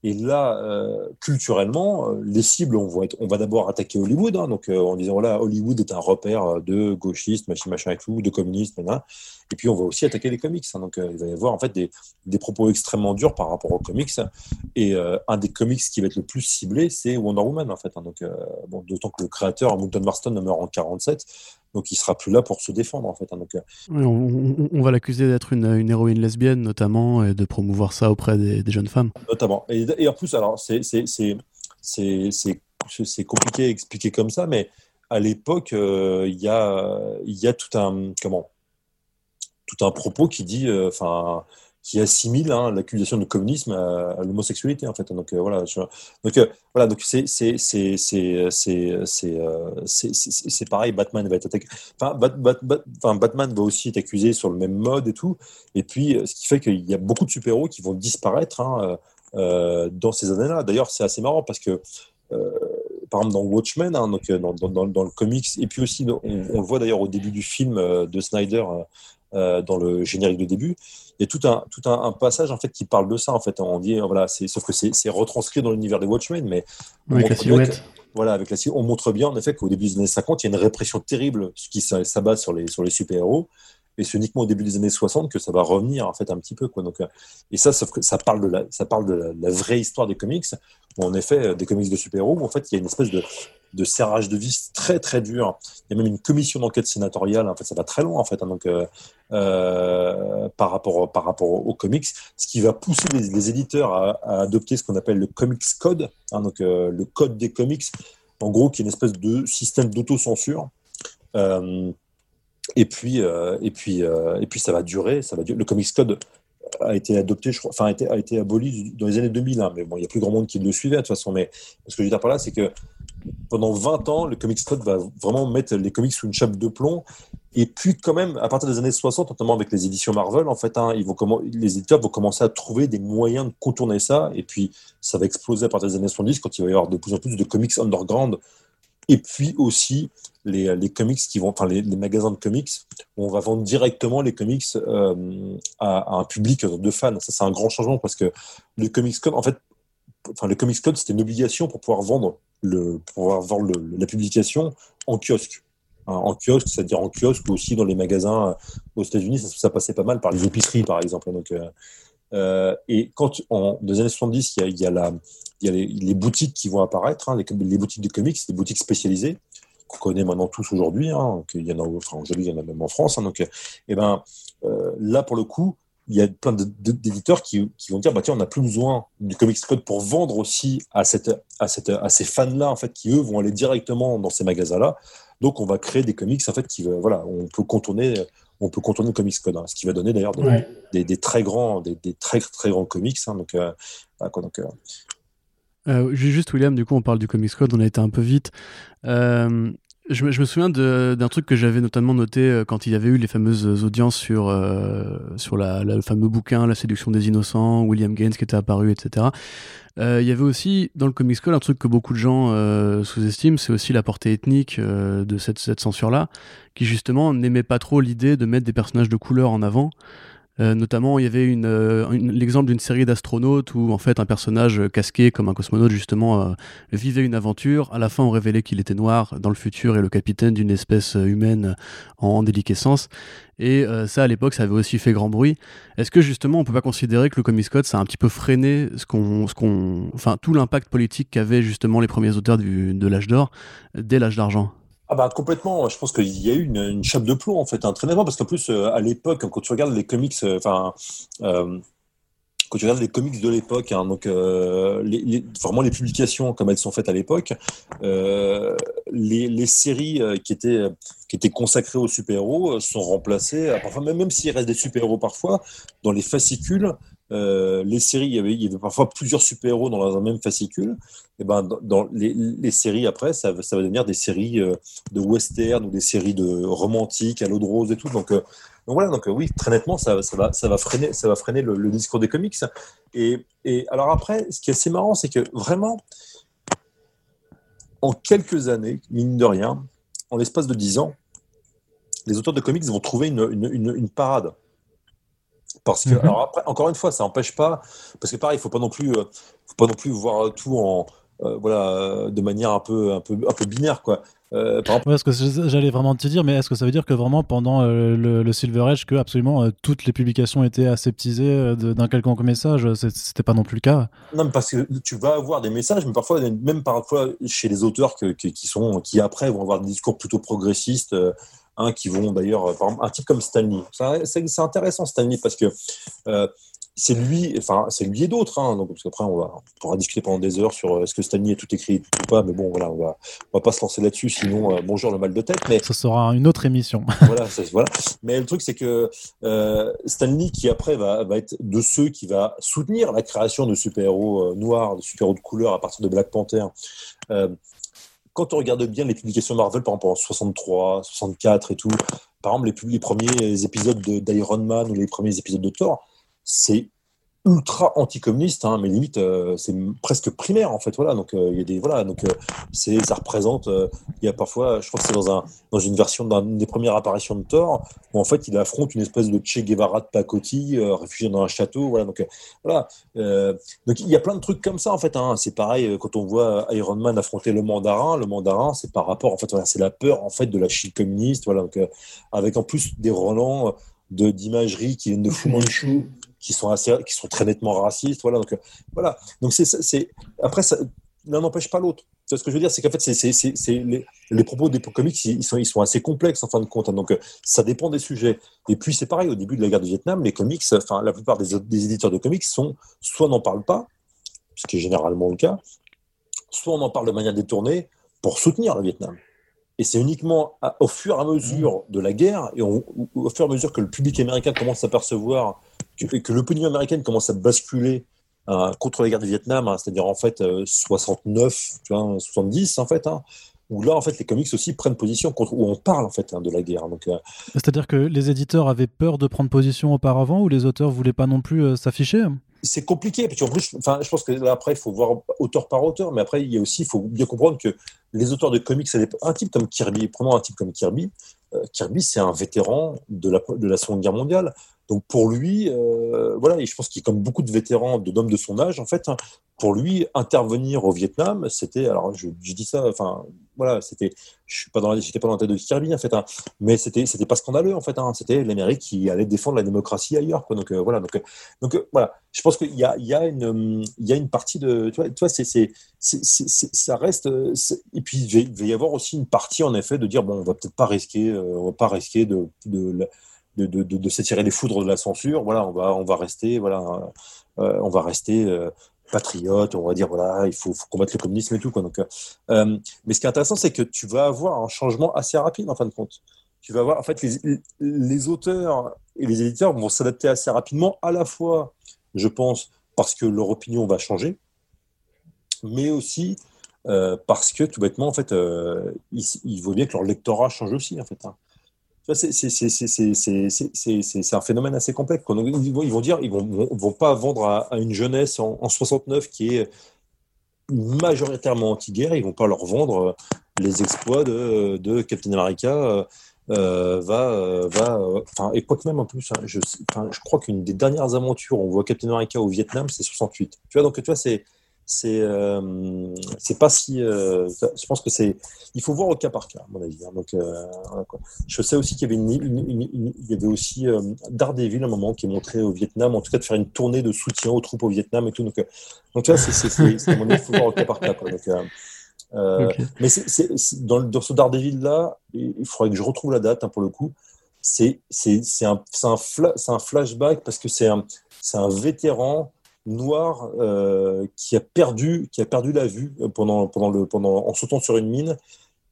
Et là, euh, culturellement, euh, les cibles, on va, d'abord attaquer Hollywood, hein, donc euh, en disant voilà, Hollywood est un repère de gauchistes, machin, machin et tout, de communistes. Et puis on va aussi attaquer les comics. Hein, donc il va y avoir en fait des, propos extrêmement durs par rapport aux comics. Et un des comics qui va être le plus ciblé, c'est Wonder Woman en fait. Hein, donc d'autant que le créateur, Moulton Marston, meurt en 47 donc il sera plus là pour se défendre en fait. Hein, donc, euh. on, va l'accuser d'être une, héroïne lesbienne notamment et de promouvoir ça auprès des, jeunes femmes. Notamment. Et, en plus, alors c'est c'est compliqué à expliquer comme ça, mais à l'époque, euh, il y, a, y a tout un comment tout un propos qui dit, euh, enfin qui assimile hein, l'accusation de communisme à, l'homosexualité en fait. Donc euh, voilà, donc euh, voilà, donc c'est c'est c'est c'est c'est euh, c'est pareil. Batman va être attaqué. Enfin, Batman va aussi être accusé sur le même mode et tout. Et puis ce qui fait qu'il y a beaucoup de super héros qui vont disparaître hein, dans ces années-là. D'ailleurs, c'est assez marrant parce que par exemple dans Watchmen, hein, donc dans, dans, dans, le comics, et puis aussi on, on le voit d'ailleurs au début du film de Snyder dans le générique de début il y a tout un, tout un, passage en fait qui parle de ça. En fait, on dit voilà, c'est sauf que c'est retranscrit dans l'univers des Watchmen, mais avec la silhouette. voilà, avec la on montre bien en effet qu'au début des années 50, il y a une répression terrible qui s'abat sur les sur les super héros. Et c'est uniquement au début des années 60 que ça va revenir en fait un petit peu quoi. Donc, euh, et ça, sauf que ça parle de la, ça parle de la, vraie histoire des comics. Où en effet, euh, des comics de super-héros, où en fait il y a une espèce de, serrage de vis très très dur. Il y a même une commission d'enquête sénatoriale. En fait, ça va très loin en fait. Hein, donc, euh, euh, par rapport par rapport aux comics, ce qui va pousser les, éditeurs à, adopter ce qu'on appelle le Comics Code, hein, donc le code des comics, en gros, qui est une espèce de système d'autocensure. et puis et puis et puis ça va durer. Ça va durer. Le Comics Code a été adopté, enfin a été, aboli dans les années 2000, hein, mais bon, il n'y a plus grand monde qui le suivait de toute façon. Mais ce que je veux dire par là, c'est que pendant 20 ans, le Comics Code va vraiment mettre les comics sous une chape de plomb. Et puis, quand même, à partir des années 60, notamment avec les éditions Marvel, en fait, hein, ils vont les éditeurs vont commencer à trouver des moyens de contourner ça. Et puis, ça va exploser à partir des années 70 quand il va y avoir de plus en plus de comics underground. Et puis aussi, les, les comics qui vont, enfin, les, magasins de comics, où on va vendre directement les comics euh, à, un public de fans. Ça, c'est un grand changement parce que le Comics Code, en fait, enfin, le Comics Code, c'était une obligation pour pouvoir vendre le, pour avoir la publication en kiosque. Hein, en kiosque, c'est-à-dire en kiosque ou aussi dans les magasins euh, aux États-Unis, ça, passait pas mal par les épiceries, par exemple. Donc, euh, euh, et quand, en, dans les années 70, il y a, y a les, boutiques qui vont apparaître, hein, les, boutiques de comics, des boutiques spécialisées, qu'on connaît maintenant tous aujourd'hui. Hein, il y en a, enfin, aujourd'hui, il y en a même en France. Hein, donc, et eh ben, là, pour le coup, il y a plein d'éditeurs qui, vont dire bah tiens on n'a plus besoin du comics code pour vendre aussi à cette à cette à ces fans là en fait qui eux vont aller directement dans ces magasins là donc on va créer des comics en fait qui voilà on peut contourner on peut contourner le comics code hein, ce qui va donner d'ailleurs des, très grands des, très très grands comics hein, donc, euh, donc euh. Euh, juste William, du coup on parle du Comics Code, on a été un peu vite. Je me, souviens d'un truc que j'avais notamment noté euh, quand il y avait eu les fameuses audiences sur, euh, sur le fameux bouquin La séduction des innocents, William Gaines qui était apparu, etc. Euh, il y avait aussi dans le Comics Code un truc que beaucoup de gens sous-estiment, c'est aussi la portée ethnique de cette censure-là, qui justement n'aimait pas trop l'idée de mettre des personnages de couleur en avant. Euh, notamment, il y avait une, l'exemple d'une série d'astronautes où en fait un personnage casqué comme un cosmonaute justement vivait une aventure. À la fin, on révélait qu'il était noir dans le futur et le capitaine d'une espèce humaine en déliquescence. Et ça, à l'époque, ça avait aussi fait grand bruit. Est-ce que justement, on peut pas considérer que le Comics Code, ça a un petit peu freiné tout l'impact politique qu'avaient justement les premiers auteurs de l'âge d'or dès l'âge d'argent? Ah bah complètement. Je pense qu'il y a eu une, chape de plomb en fait, un très parce qu'en plus euh, à l'époque, quand tu regardes les comics, euh, enfin. Euh, quand tu regardes les comics de l'époque, hein, donc les, vraiment les publications comme elles sont faites à l'époque, les, les, séries qui étaient qui étaient consacrées aux super-héros sont remplacées, parfois même, même s'il reste des super-héros parfois, dans les fascicules, euh, les séries, il y, avait, parfois plusieurs super-héros dans un même fascicule. Et ben, dans, les, séries après, ça, va devenir des séries euh, de western ou des séries de romantiques à l'eau de rose et tout. Donc, euh, donc voilà, donc oui, très nettement, ça, va, freiner, ça va freiner le, discours des comics. Et, alors après, ce qui est assez marrant, c'est que vraiment, en quelques années, mine de rien, en l'espace de dix ans, les auteurs de comics vont trouver une parade. Parce que, mhm. alors après, encore une fois, ça n'empêche pas, parce que pareil, il faut pas non plus, euh, faut pas non plus voir tout en, euh, voilà, de manière un peu, un peu, un peu binaire, quoi. Euh, ouais, que j'allais vraiment te dire, mais est-ce que ça veut dire que vraiment pendant euh, le, Silver Age, que absolument toutes les publications étaient aseptisées d'un quelconque message C'était pas non plus le cas? Non, parce que tu vas avoir des messages, mais parfois, même parfois chez les auteurs que, qui sont, qui après vont avoir des discours plutôt progressistes Hein, qui vont d'ailleurs, euh, un type comme Stanley. C'est intéressant Stanley parce que euh, c'est lui, enfin c'est lui et d'autres. Hein, donc parce qu'après on, va, on pourra discuter pendant des heures sur euh, est-ce que Stanley est tout écrit ou pas. Mais bon voilà, on va, on va pas se lancer là-dessus, sinon bonjour le mal de tête. Mais ce sera une autre émission. voilà, voilà. Mais le truc c'est que euh, Stanley qui après va, va être de ceux qui va soutenir la création de super-héros noirs, de super-héros de couleur à partir de Black Panther quand on regarde bien les publications Marvel, par exemple en 63, 64 et tout, par exemple les, premiers épisodes d'Iron Man ou les premiers épisodes de Thor, c'est ultra anticommuniste, hein, mais limite euh, c'est presque primaire en fait. Voilà, donc euh, il y a des voilà, donc euh, c'est ça représente. Il y a parfois, je crois que c'est dans un dans une version d'une des premières apparitions de Thor où en fait il affronte une espèce de Che Guevara de pacotille, réfugié dans un château. Voilà, donc voilà. donc il y a plein de trucs comme ça en fait. Hein. C'est pareil quand on voit Iron Man affronter le Mandarin. Le Mandarin, c'est par rapport en fait, voilà, c'est la peur en fait de la Chine communiste. Voilà, donc avec en plus des relents de d'imagerie qui viennent de Fu Manchu qui sont assez, qui sont très nettement racistes. Voilà. Donc, euh, voilà. Donc, c'est, après, ça, l'un n'empêche pas l'autre. Ce que je veux dire, c'est qu'en fait, c'est, les, les, propos des comics, ils sont, ils sont assez complexes en fin de compte. Hein. donc, euh, ça dépend des sujets. Et puis, c'est pareil, au début de la guerre du Vietnam, les comics, enfin, la plupart des, des éditeurs de comics sont soit n'en parlent pas, ce qui est généralement le cas, soit on en parle de manière détournée pour soutenir le Vietnam. Et c'est uniquement au fur et à mesure de la guerre, et au fur et à mesure que le public américain commence à percevoir que, que l'opinion américaine commence à basculer euh, contre la guerre du Vietnam, hein, c'est-à-dire en fait 69, euh, tu vois, 70 en fait, hein, où là en fait les comics aussi prennent position contre où on parle en fait hein, de la guerre. Donc, euh, c'est-à-dire que les éditeurs avaient peur de prendre position auparavant, ou les auteurs voulaient pas non plus s'afficher c'est compliqué. Puis en plus, enfin, je pense que là, après, il faut voir auteur par auteur, mais après, il y a aussi, il faut bien comprendre que les auteurs de comics, un type comme Kirby, prenons un type comme Kirby, Kirby, c'est un vétéran de la, de la Seconde Guerre mondiale. Donc pour lui, euh, voilà, et je pense qu'il comme beaucoup de vétérans, de d'hommes de son âge, en fait, hein, pour lui, intervenir au Vietnam, c'était, alors je, je, dis ça, enfin, voilà, c'était, je suis pas dans j'étais pas dans la tête de Kirby, en fait, hein, mais c'était, c'était pas scandaleux, en fait, hein, c'était l'Amérique qui allait défendre la démocratie ailleurs, quoi. Donc euh, voilà, donc, donc euh, voilà, je pense qu'il y a, il y a une, il y a une partie de, tu vois, tu vois c'est, c'est, ça reste, et puis il va y avoir aussi une partie, en effet, de dire bon, on va peut-être pas risquer, on va pas risquer de, de de, de, s'attirer les foudres de la censure. Voilà, on va, on va rester, voilà, euh, on va rester euh, patriote. On va dire voilà, il faut, combattre le communisme et tout. Quoi. Donc, euh, mais ce qui est intéressant, c'est que tu vas avoir un changement assez rapide en fin de compte. Tu vas avoir, en fait, les, auteurs et les éditeurs vont s'adapter assez rapidement, à la fois, je pense, parce que leur opinion va changer, mais aussi parce que tout bêtement, en fait, il, il, vaut bien que leur lectorat change aussi, en fait. Hein. C'est un phénomène assez complexe. Ils vont, vont dire, ils vont, vont pas vendre à, une jeunesse en, 69 qui est majoritairement anti-guerre, ils vont pas leur vendre les exploits de, de Captain America va, va, enfin, et quoi que même en plus, hein, je, je crois qu'une des dernières aventures, on voit Captain America au Vietnam, c'est 68. Tu vois, donc tu vois, c'est c'est euh, c'est pas si euh, je pense que c'est il faut voir au cas par cas à mon avis hein. donc euh, je sais aussi qu'il y avait une, il y avait aussi Daredevil à un moment qui est montré au Vietnam en tout cas de faire une tournée de soutien aux troupes au Vietnam et tout donc donc tu vois c'est il faut voir au cas par cas quoi. donc mais c'est dans, dans ce Daredevil là il faudrait que je retrouve la date hein, pour le coup c'est un c'est un, un flashback parce que c'est un c'est un vétéran noir euh, qui a perdu qui a perdu la vue pendant pendant le pendant en sautant sur une mine.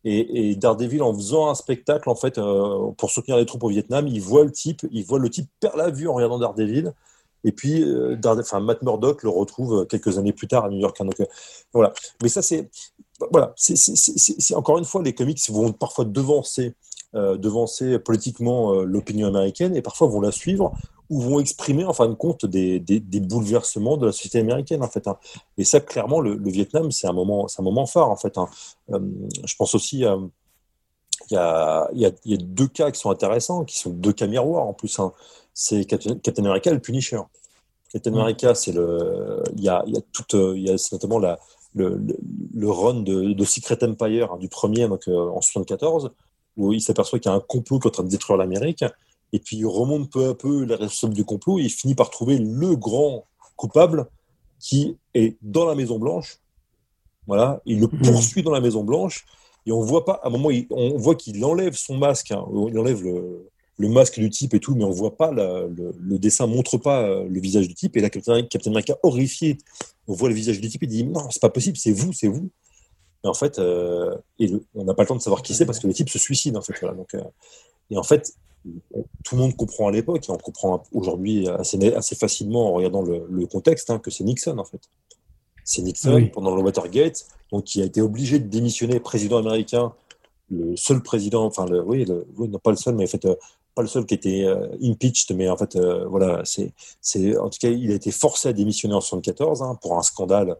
Et, et Daredevil en faisant un spectacle en fait euh, pour soutenir les troupes au Vietnam il voit le type il le type perd la vue en regardant Daredevil. Et puis euh, Matt Murdock le retrouve quelques années plus tard à New York hein, donc voilà. Mais ça c'est voilà c'est encore une fois les comics vont parfois devancer devancer politiquement l'opinion américaine et parfois vont la suivre ou vont exprimer en fin de compte des, des, bouleversements de la société américaine en fait. Hein. Et ça, clairement, le, Vietnam, c'est un moment, c'est un moment phare en fait. Hein. Euh, je pense aussi, euh, il y, a, y, a, y, a, deux cas qui sont intéressants, qui sont deux cas miroirs en plus. Hein. C'est Captain, America et le Punisher. Captain. America, c'est le, il y a, y a tout, euh, il y a notamment la, le, le, run de, de, Secret Empire du premier donc en 74 où il s'aperçoit qu'il y a un complot qui est en train de détruire l'Amérique et puis il remonte peu à peu les responsables du complot, et il finit par trouver le grand coupable qui est dans la Maison Blanche. Voilà, il le mhm. poursuit dans la Maison Blanche, et on voit pas, à un moment, on voit qu'il enlève son masque, hein. il enlève le, masque du type et tout, mais on voit pas, le, le, dessin montre pas euh, le visage du type, et là, Captain, Captain America, horrifié, on voit le visage du type, et dit, non, c'est pas possible, c'est vous, c'est vous. Et en fait, euh, on n'a pas le temps de savoir qui c'est parce que le type se suicide, en fait. Voilà, donc, euh, et en fait, tout le monde comprend à l'époque, et on comprend aujourd'hui assez, assez, facilement en regardant le, contexte, hein, que c'est Nixon en fait. C'est Nixon pendant le Watergate, donc qui a été obligé de démissionner président américain, le seul président, enfin le, oui, non pas le seul, mais en fait euh, pas le seul qui était euh, impeached, mais en fait euh, voilà, c'est, c'est en tout cas il a été forcé à démissionner en 74 hein, pour un scandale,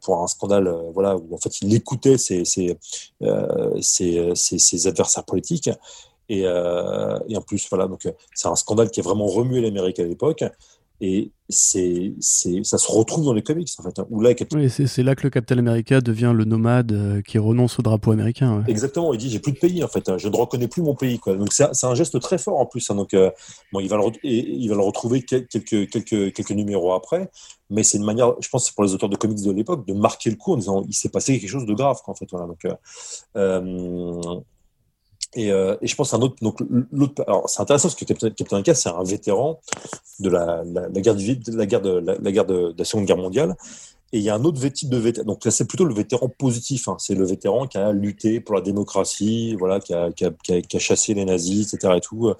pour un scandale voilà où en fait il écoutait ses, ses, ses, ses adversaires politiques euh, et, en plus, voilà, donc c'est un scandale qui a vraiment remué l'Amérique à l'époque. Et c'est, c'est, ça se retrouve dans les comics, en fait. Hein, où là, oui, c'est, là que le Captain America devient le nomade euh, qui renonce au drapeau américain. Exactement, il dit j'ai plus de pays, en fait. Hein, je ne reconnais plus mon pays. Quoi. Donc c'est, un geste très fort en plus. Hein, donc euh, bon, il va le, il va le retrouver quelques, quelques, quelques numéros après. Mais c'est une manière, je pense, pour les auteurs de comics de l'époque, de marquer le coup en disant il s'est passé quelque chose de grave, quoi, en fait. Voilà. Donc, euh, et, euh, et, je pense un autre. Donc l'autre. Alors c'est intéressant parce que Captain, Captain c'est un vétéran de la, guerre du la guerre de la, guerre de, la Seconde Guerre mondiale. Et il y a un autre type de vétéran. Donc là, c'est plutôt le vétéran positif. Hein. C'est le vétéran qui a lutté pour la démocratie, voilà, qui a, qui a, chassé les nazis, etc. Et tout.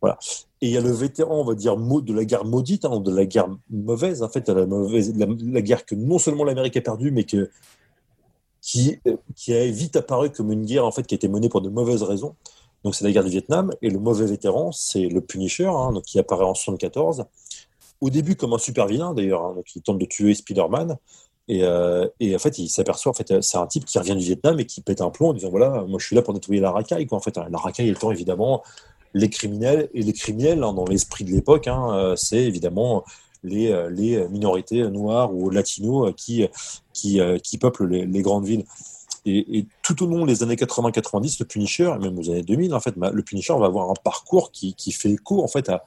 Voilà. Et il y a le vétéran, on va dire, de la guerre maudite, hein, de la guerre mauvaise, en fait, la guerre que non seulement l'Amérique a perdue, mais que qui, qui a vite apparu comme une guerre en fait qui a été menée pour de mauvaises raisons. Donc c'est la guerre du Vietnam et le mauvais vétéran c'est le Punisher hein, donc, qui apparaît en 74. Au début comme un super vilain d'ailleurs, hein, il tente de tuer Spider-Man et, euh, et, en fait il s'aperçoit en fait c'est un type qui revient du Vietnam et qui pète un plomb en disant voilà moi je suis là pour nettoyer la racaille quoi en fait la racaille étant évidemment les criminels et les criminels hein, dans l'esprit de l'époque euh, c'est évidemment les, euh, les minorités noires ou latinos qui, qui, euh, qui peuplent les, grandes villes. Et, tout au long des années 80-90, le Punisher, et même aux années 2000, en fait, le Punisher va avoir un parcours qui, qui fait écho en fait, à,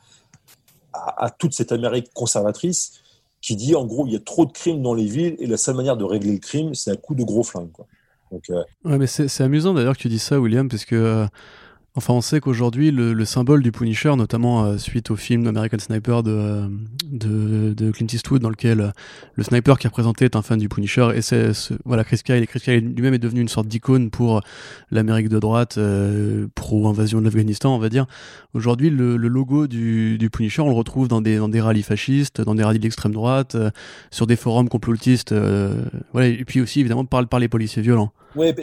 à, toute cette Amérique conservatrice qui dit en gros il y a trop de crimes dans les villes et la seule manière de régler le crime, c'est un coup de gros flingue. Quoi. Donc, euh, ouais, mais c'est amusant d'ailleurs que tu dis ça, William, parce que Enfin, on sait qu'aujourd'hui, le, symbole du Punisher, notamment euh, suite au film American Sniper de, de, Clint Eastwood, dans lequel euh, le sniper qui a représenté est un fan du Punisher, et c'est voilà Chris Kyle, et Chris Kyle lui-même est devenu une sorte d'icône pour l'Amérique de droite, euh, pro-invasion de l'Afghanistan, on va dire. Aujourd'hui, le, logo du, Punisher, on le retrouve dans des, dans des rallyes fascistes, dans des rallyes d'extrême droite, sur des forums complotistes, et puis aussi évidemment par, les policiers violents. Oui,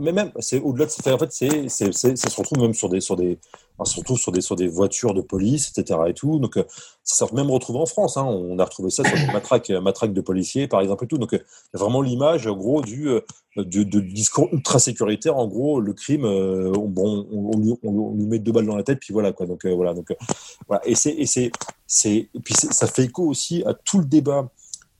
mais même, c'est au-delà de ça. En fait, c'est, se retrouve sur des, sur des, surtout sur des, sur des voitures de police, etc. Et tout. Donc, ça s'est même retrouvé en France. Hein. On a retrouvé ça sur des matraques, matraques de policiers, par exemple, et tout. Donc, vraiment l'image, en gros, du, du, discours ultra sécuritaire. En gros, le crime, bon, on, lui, on, lui, met deux balles dans la tête, puis voilà, quoi. Donc, voilà. Donc, voilà. Et c'est, et c'est, c'est, puis ça fait écho aussi à tout le débat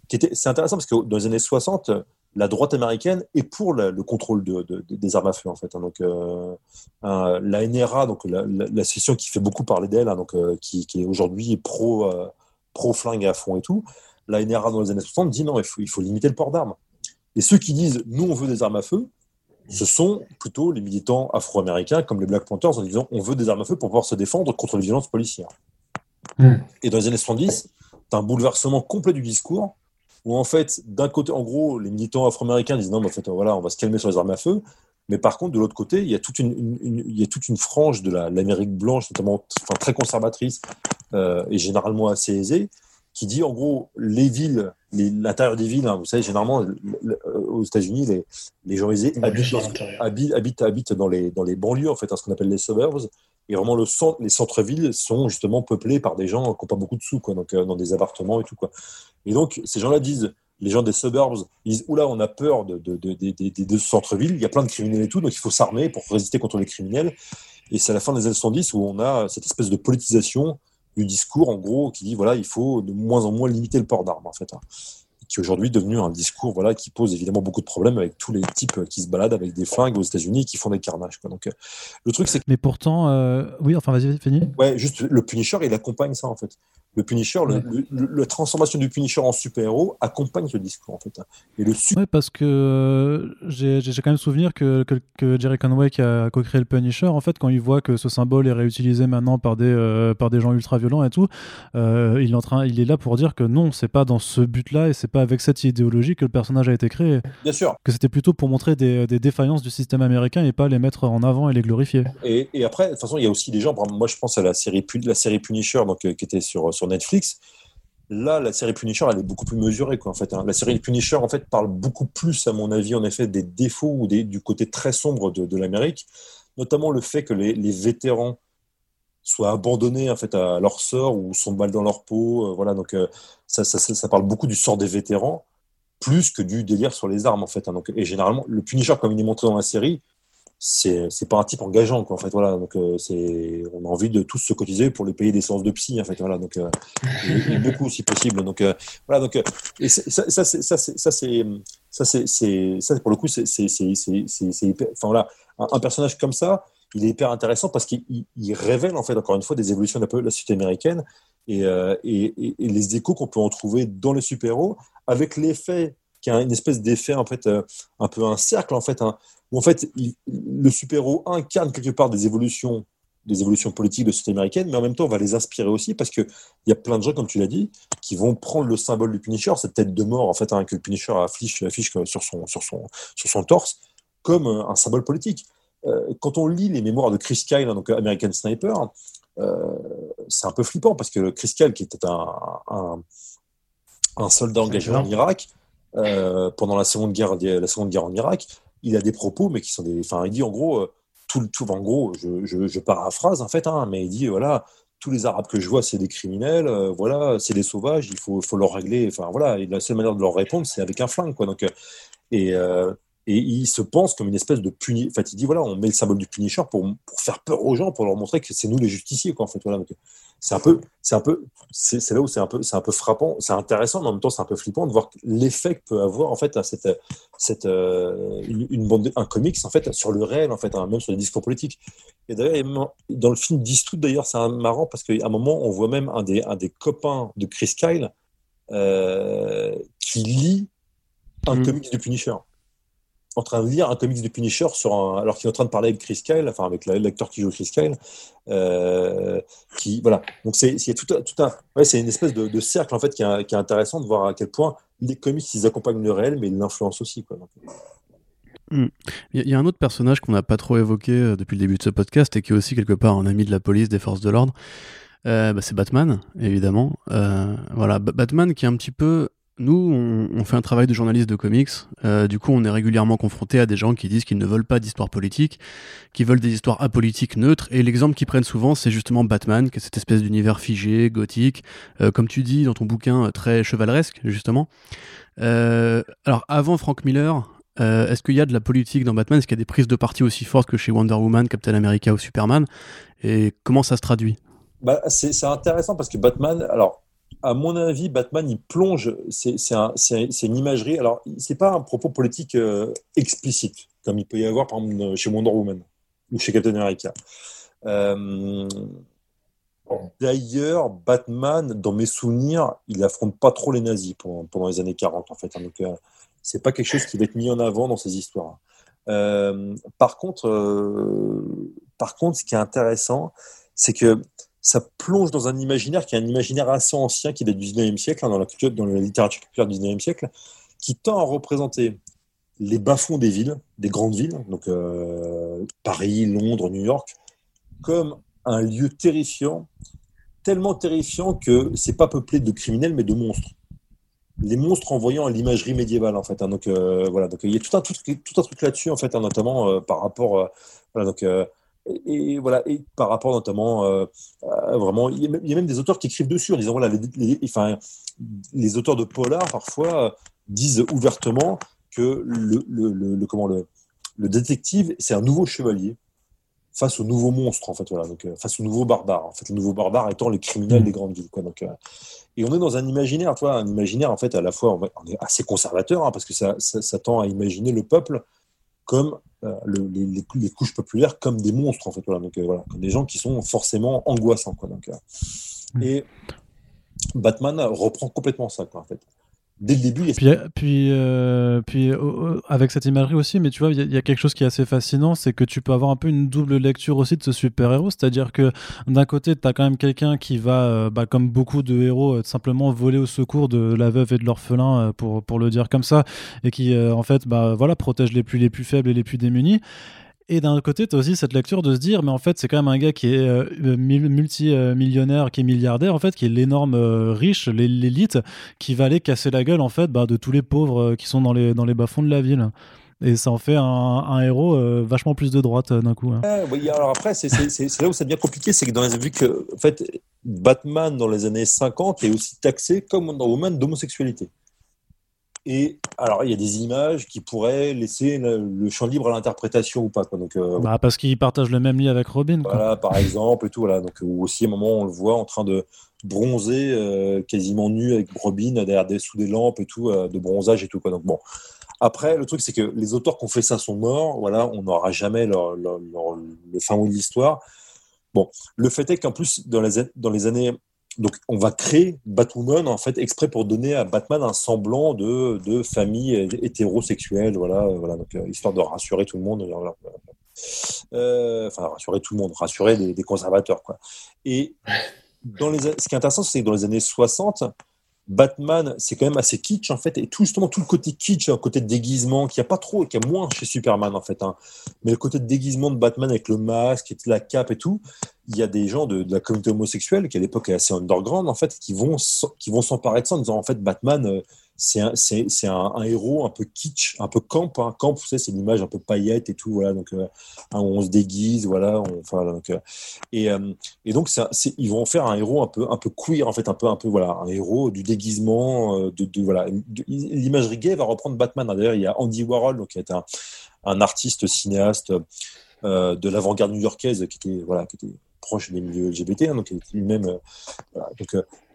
qui était, c'est intéressant parce que dans les années 60, la droite américaine est pour le, contrôle de, des armes à feu en fait. Hein. donc euh, la NRA, donc la, la, session qui fait beaucoup parler d'elle, hein, donc euh, qui, est aujourd'hui pro euh, pro flingue à fond et tout. La NRA dans les années 60 dit non, il faut, il faut limiter le port d'armes. Et ceux qui disent nous on veut des armes à feu, ce sont plutôt les militants afro-américains comme les Black Panthers en disant on veut des armes à feu pour pouvoir se défendre contre les violences policières. Hmm. Et dans les années 70, tu as un bouleversement complet du discours où en fait, d'un côté, en gros, les militants afro-américains disent non, mais en fait, voilà, on va se calmer sur les armes à feu. Mais par contre, de l'autre côté, il y a toute une, il y a toute une frange de l'Amérique blanche, notamment enfin, très conservatrice euh, et généralement assez aisée, qui dit en gros les villes, l'intérieur des villes, hein, vous savez, généralement aux États-Unis, les, les, gens aisés habitent, habitent, habitent, dans, les, dans les banlieues, en fait, hein, ce qu'on appelle les suburbs. Et vraiment, les centres-villes sont justement peuplés par des gens qui n'ont pas beaucoup de sous, donc euh, dans des appartements et tout. Et donc, ces gens-là disent, les gens des suburbs ils disent Oula, on a peur de, de, de, de, centre-ville, il y a plein de criminels et tout, donc il faut s'armer pour résister contre les criminels. Et c'est à la fin des années 70 où on a cette espèce de politisation du discours, en gros, qui dit voilà, il faut de moins en moins limiter le port d'armes, en fait. Qui est aujourd'hui devenu un discours voilà, qui pose évidemment beaucoup de problèmes avec tous les types qui se baladent avec des flingues aux États-Unis qui font des carnages. Quoi. Donc, euh, le truc, c'est Mais pourtant, euh, oui, enfin, vas-y, finis. Ouais, juste le Punisher, il accompagne ça, en fait. Le Punisher, le, la transformation du Punisher en super-héros accompagne ce discours, en fait. Et le Oui, parce que euh, j'ai quand même souvenir que, que, Jerry Conway qui a co-créé le Punisher, en fait, quand il voit que ce symbole est réutilisé maintenant par des, par des gens ultra violents et tout, il, est en train, il est là pour dire que non, c'est pas dans ce but-là et c'est pas avec cette idéologie que le personnage a été créé. Bien sûr. Que c'était plutôt pour montrer des, défaillances du système américain et pas les mettre en avant et les glorifier. Et, après, de toute façon, il y a aussi des gens, moi je pense à la série, la série Punisher donc, euh, qui était sur, sur Netflix. Là, la série Punisher, elle est beaucoup plus mesurée, quoi, en fait. Hein. La série Punisher, en fait, parle beaucoup plus, à mon avis, en effet, des défauts ou des, du côté très sombre de, l'Amérique, notamment le fait que les, vétérans soient abandonnés en fait à leur sort ou sont mal dans leur peau. Euh, voilà, donc euh, ça, ça, ça, parle beaucoup du sort des vétérans plus que du délire sur les armes en fait. Hein. donc, et généralement, le Punisher comme il est montré dans la série, c'est c'est pas un type engageant quoi en fait voilà. Donc euh, c'est on a envie de tous se cotiser pour les payer des séances de psy en fait voilà. Donc et, beaucoup si possible. Donc voilà donc et ça ça c'est ça c'est ça c'est ça c'est ça pour le coup c'est c'est c'est c'est enfin voilà. Un, personnage comme ça il est hyper intéressant parce qu'il révèle, en fait, encore une fois, des évolutions de la société américaine euh, et, et, les échos qu'on peut en trouver dans les super-héros, avec l'effet, qui a une espèce d'effet, en fait, euh, un peu un cercle, en fait, hein, où, en fait, le super-héros incarne quelque part des évolutions des évolutions politiques de société américaine, mais en même temps, on va les inspirer aussi parce qu'il y a plein de gens, comme tu l'as dit, qui vont prendre le symbole du Punisher, cette tête de mort, en fait, hein, que le Punisher affiche, affiche sur, son, sur, son, sur son torse, comme un symbole politique. Euh, quand on lit les mémoires de Chris Kyle, donc American Sniper, euh, c'est un peu flippant parce que Chris Kyle, qui était un, un, soldat engagé en Irak euh, pendant la seconde guerre, la seconde guerre en Irak, il a des propos, mais qui sont des. Enfin, il dit en gros, tout, tout en gros, je, je, paraphrase en fait, hein, mais il dit voilà, tous les Arabes que je vois, c'est des criminels, voilà, c'est des sauvages, il faut, faut leur régler. Enfin voilà, et la seule manière de leur répondre, c'est avec un flingue, quoi. Donc, et et il se pense comme une espèce de puni. En fait, il dit voilà, on met le symbole du Punisher pour, pour faire peur aux gens, pour leur montrer que c'est nous les justiciers, quoi. En fait, voilà. C'est un peu, c'est un peu, c'est là où c'est un peu, c'est un peu frappant, c'est intéressant, mais en même temps c'est un peu flippant de voir l'effet que peut avoir en fait cette, cette euh, une, bande, un comics en fait sur le réel en fait, hein, même sur les discours politiques. Et d'ailleurs dans le film d'Eastwood d'ailleurs c'est marrant parce qu'à un moment on voit même un des un des copains de Chris Kyle euh, qui lit un mmh. comics du Punisher en train de lire un comics de Punisher sur alors qu'il est en train de parler avec Chris Kyle, enfin avec l'acteur qui joue Chris Kyle, euh, qui voilà. Donc c'est tout, tout un, ouais, c'est une espèce de, cercle en fait qui est, qui est, intéressant de voir à quel point les comics ils accompagnent le réel, mais ils l'influencent aussi quoi. Hmm. Il y, a un autre personnage qu'on n'a pas trop évoqué euh, depuis le début de ce podcast et qui est aussi quelque part un ami de la police, des forces de l'ordre. Euh, bah, c'est Batman, évidemment. voilà, Batman qui est un petit peu nous, on, fait un travail de journaliste de comics. Euh, du coup, on est régulièrement confronté à des gens qui disent qu'ils ne veulent pas d'histoire politique, qui veulent des histoires apolitiques neutres. Et l'exemple qu'ils prennent souvent, c'est justement Batman, qui est cette espèce d'univers figé, gothique, euh, comme tu dis dans ton bouquin, euh, très chevaleresque, justement. alors, avant Frank Miller, est-ce qu'il y a de la politique dans Batman? Est-ce qu'il y a des prises de parti aussi fortes que chez Wonder Woman, Captain America ou Superman? Et comment ça se traduit? Bah, C'est intéressant parce que Batman, alors à mon avis, Batman, il plonge, c'est une imagerie. Alors, c'est pas un propos politique euh, explicite, comme il peut y avoir, par exemple, chez Wonder Woman ou chez Captain America. Euh, d'ailleurs, Batman, dans mes souvenirs, il affronte pas trop les nazis pendant, les années 40, en fait. Hein. donc, euh, c'est pas quelque chose qui va être mis en avant dans ces histoires. par contre, par contre, ce qui est intéressant, c'est que ça plonge dans un imaginaire qui est un imaginaire assez ancien, qui date du 19e siècle, hein, dans, la dans la littérature populaire du 19e siècle, qui tend à représenter les bas-fonds des villes, des grandes villes, donc euh, Paris, Londres, New York, comme un lieu terrifiant, tellement terrifiant que c'est pas peuplé de criminels mais de monstres. Les monstres envoyant à l'imagerie médiévale en fait. Hein, donc euh, voilà, donc il y a tout un, tout, un truc là-dessus en fait, hein, notamment euh, par rapport, donc et, voilà, et par rapport notamment, euh, vraiment, il y, a même, des auteurs qui écrivent dessus en disant voilà, les, enfin, les auteurs de polar parfois euh, disent ouvertement que le, le, le, comment le, le détective c'est un nouveau chevalier face au nouveau monstre en fait voilà. Donc euh, face au nouveau barbare. En fait le nouveau barbare étant les criminels des grandes villes quoi. Donc et on est dans un imaginaire toi un imaginaire en fait à la fois on est assez conservateur hein, parce que ça, ça, ça, tend à imaginer le peuple comme euh, les, les, couches populaires comme des monstres en fait voilà. Donc euh, voilà des gens qui sont forcément angoissants quoi. Donc euh, mm. et Batman reprend complètement ça quoi en fait dès le début. Puis, puis, euh, puis avec cette imagerie aussi, mais tu vois, il y, a quelque chose qui est assez fascinant, c'est que tu peux avoir un peu une double lecture aussi de ce super-héros, c'est-à-dire que d'un côté, tu as quand même quelqu'un qui va, euh, bah, comme beaucoup de héros, euh, simplement voler au secours de la veuve et de l'orphelin, pour, pour le dire comme ça, et qui, en fait, bah, voilà, protège les plus, les plus faibles et les plus démunis. Et d'un côté, tu as aussi cette lecture de se dire, mais en fait, c'est quand même un gars qui est euh, multimillionnaire, qui est milliardaire, en fait, qui est l'énorme euh, riche, l'élite, qui va aller casser la gueule, en fait, bah, de tous les pauvres euh, qui sont dans les, dans les bas-fonds de la ville. Et ça en fait un, héros vachement plus de droite d'un coup. Hein. oui, alors après, c'est là où ça devient compliqué, c'est que dans les, vu que en fait, Batman dans les années 50 est aussi taxé comme Wonder Woman d'homosexualité. Et alors, il y a des images qui pourraient laisser le, champ libre à l'interprétation ou pas. Quoi. Donc, euh, bah, parce qu'ils partagent le même lit avec Robin. Voilà, par exemple, et tout. Voilà. Donc, ou aussi, à un moment, on le voit en train de bronzer, euh, quasiment nu avec Robin derrière des, sous des lampes et tout, euh, de bronzage et tout. Quoi. Donc, bon. Après, le truc, c'est que les auteurs qui ont fait ça sont morts. Voilà, on n'aura jamais leur, le fin mot de l'histoire. Bon, le fait est qu'en plus, dans les, dans les années donc, on va créer Batwoman en fait exprès pour donner à Batman un semblant de, de famille hétérosexuelle, voilà, voilà, donc euh, histoire de rassurer tout le monde, euh, enfin rassurer tout le monde, rassurer des, conservateurs, quoi. Et dans les, ce qui est intéressant, c'est que dans les années 60, Batman, c'est quand même assez kitsch en fait, et tout justement tout le côté kitsch, le côté de déguisement, qui a pas trop, qui a moins chez Superman en fait, hein. mais le côté de déguisement de Batman avec le masque et la cape et tout, il y a des gens de, la communauté homosexuelle qui à l'époque est assez underground en fait, qui vont qui vont s'emparer de ça en disant en fait Batman euh, c'est un, héros un peu kitsch, un peu camp. Hein. Camp, vous savez, c'est l'image un peu paillette et tout, voilà. Donc, euh, hein, on se déguise, voilà. Euh, et, euh, et donc, ils vont faire un héros un peu, un peu queer, en fait, un peu, un peu, voilà, un héros du déguisement, de, de voilà. l'imagerie gay va reprendre Batman. D'ailleurs, il y a Andy Warhol, donc qui est un, artiste cinéaste de l'avant-garde new-yorkaise, qui était, voilà, qui était proche des milieux LGBT, hein, donc lui-même,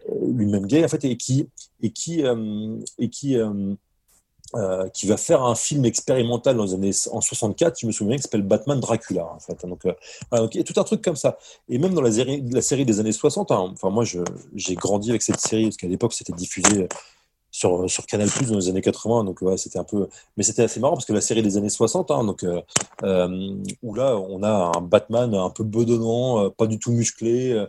lui-même gay en fait et qui et qui euh, et qui euh, euh, qui va faire un film expérimental dans années en 64, je me souviens, qui s'appelle Batman Dracula. En fait. donc, donc, il y a tout un truc comme ça. Et même dans la série, la série des années 60, hein, enfin moi j'ai grandi avec cette série parce qu'à l'époque c'était diffusé sur, sur Canal Plus dans les années 80, donc ouais, c'était un peu, mais c'était assez marrant parce que la série des années 60, hein, donc où là on a un Batman un peu bedonnant, pas du tout musclé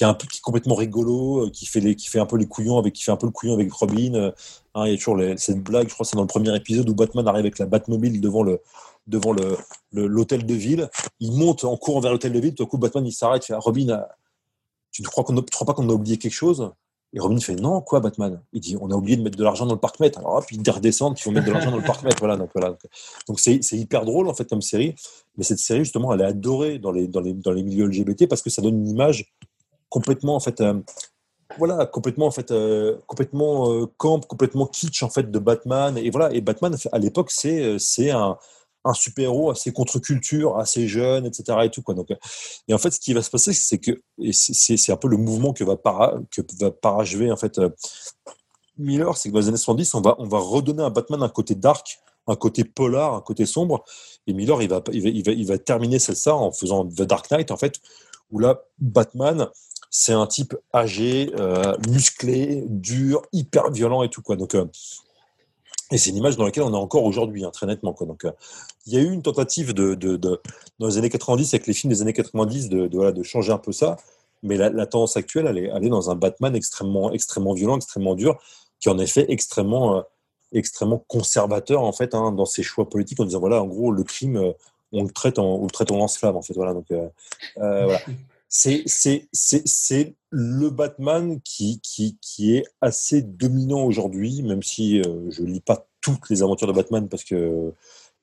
qui est un peu qui est complètement rigolo, euh, qui fait les, qui fait un peu les couillons avec qui fait un peu le couillon avec Robin. Euh, hein, il y a toujours cette blague, je crois, c'est dans le premier épisode où Batman arrive avec la Batmobile devant le devant le l'hôtel de ville. Il monte en courant vers l'hôtel de ville. Tout à coup, Batman il s'arrête, fait Robin, euh, tu ne crois pas qu'on a oublié quelque chose? Et Robin fait non, quoi, Batman? Il dit on a oublié de mettre de l'argent dans le parc mètre. Alors hop, ils redescendent, ils vont mettre de l'argent dans le parc mètre. Voilà, donc voilà. Donc c'est hyper drôle en fait comme série. Mais cette série justement, elle est adorée dans les, dans les, dans les milieux LGBT parce que ça donne une image complètement en fait. Euh, voilà, complètement en fait, euh, complètement euh, camp, complètement kitsch en fait de Batman. Et voilà, et Batman à l'époque c'est c'est un un super-héros assez contre-culture, assez jeune, etc. Et, tout, quoi. Donc, et en fait, ce qui va se passer, c'est que c'est un peu le mouvement que va, que va parachever en fait, Miller, c'est que dans les années 70, on va, on va redonner à Batman un côté dark, un côté polar, un côté sombre. Et Miller, il va, il va, il va, il va terminer ça en faisant The Dark Knight, en fait, où là, Batman, c'est un type âgé, euh, musclé, dur, hyper violent et tout. Quoi. Donc, euh, et c'est une image dans laquelle on est encore aujourd'hui, hein, très nettement. Quoi. Donc, euh, il y a eu une tentative de, dans les années 90, avec les films des années 90, de, de, voilà, changer un peu ça. Mais la, tendance actuelle, elle est, elle est, dans un Batman extrêmement, extrêmement violent, extrêmement dur, qui en effet extrêmement, extrêmement conservateur en fait hein, dans ses choix politiques, en disant voilà, en gros, le crime, on le traite en, on le traite en lance-flamme en fait. Voilà. Voilà c'est le Batman qui, qui, qui, est assez dominant aujourd'hui, même si euh, je lis pas toutes les aventures de Batman parce que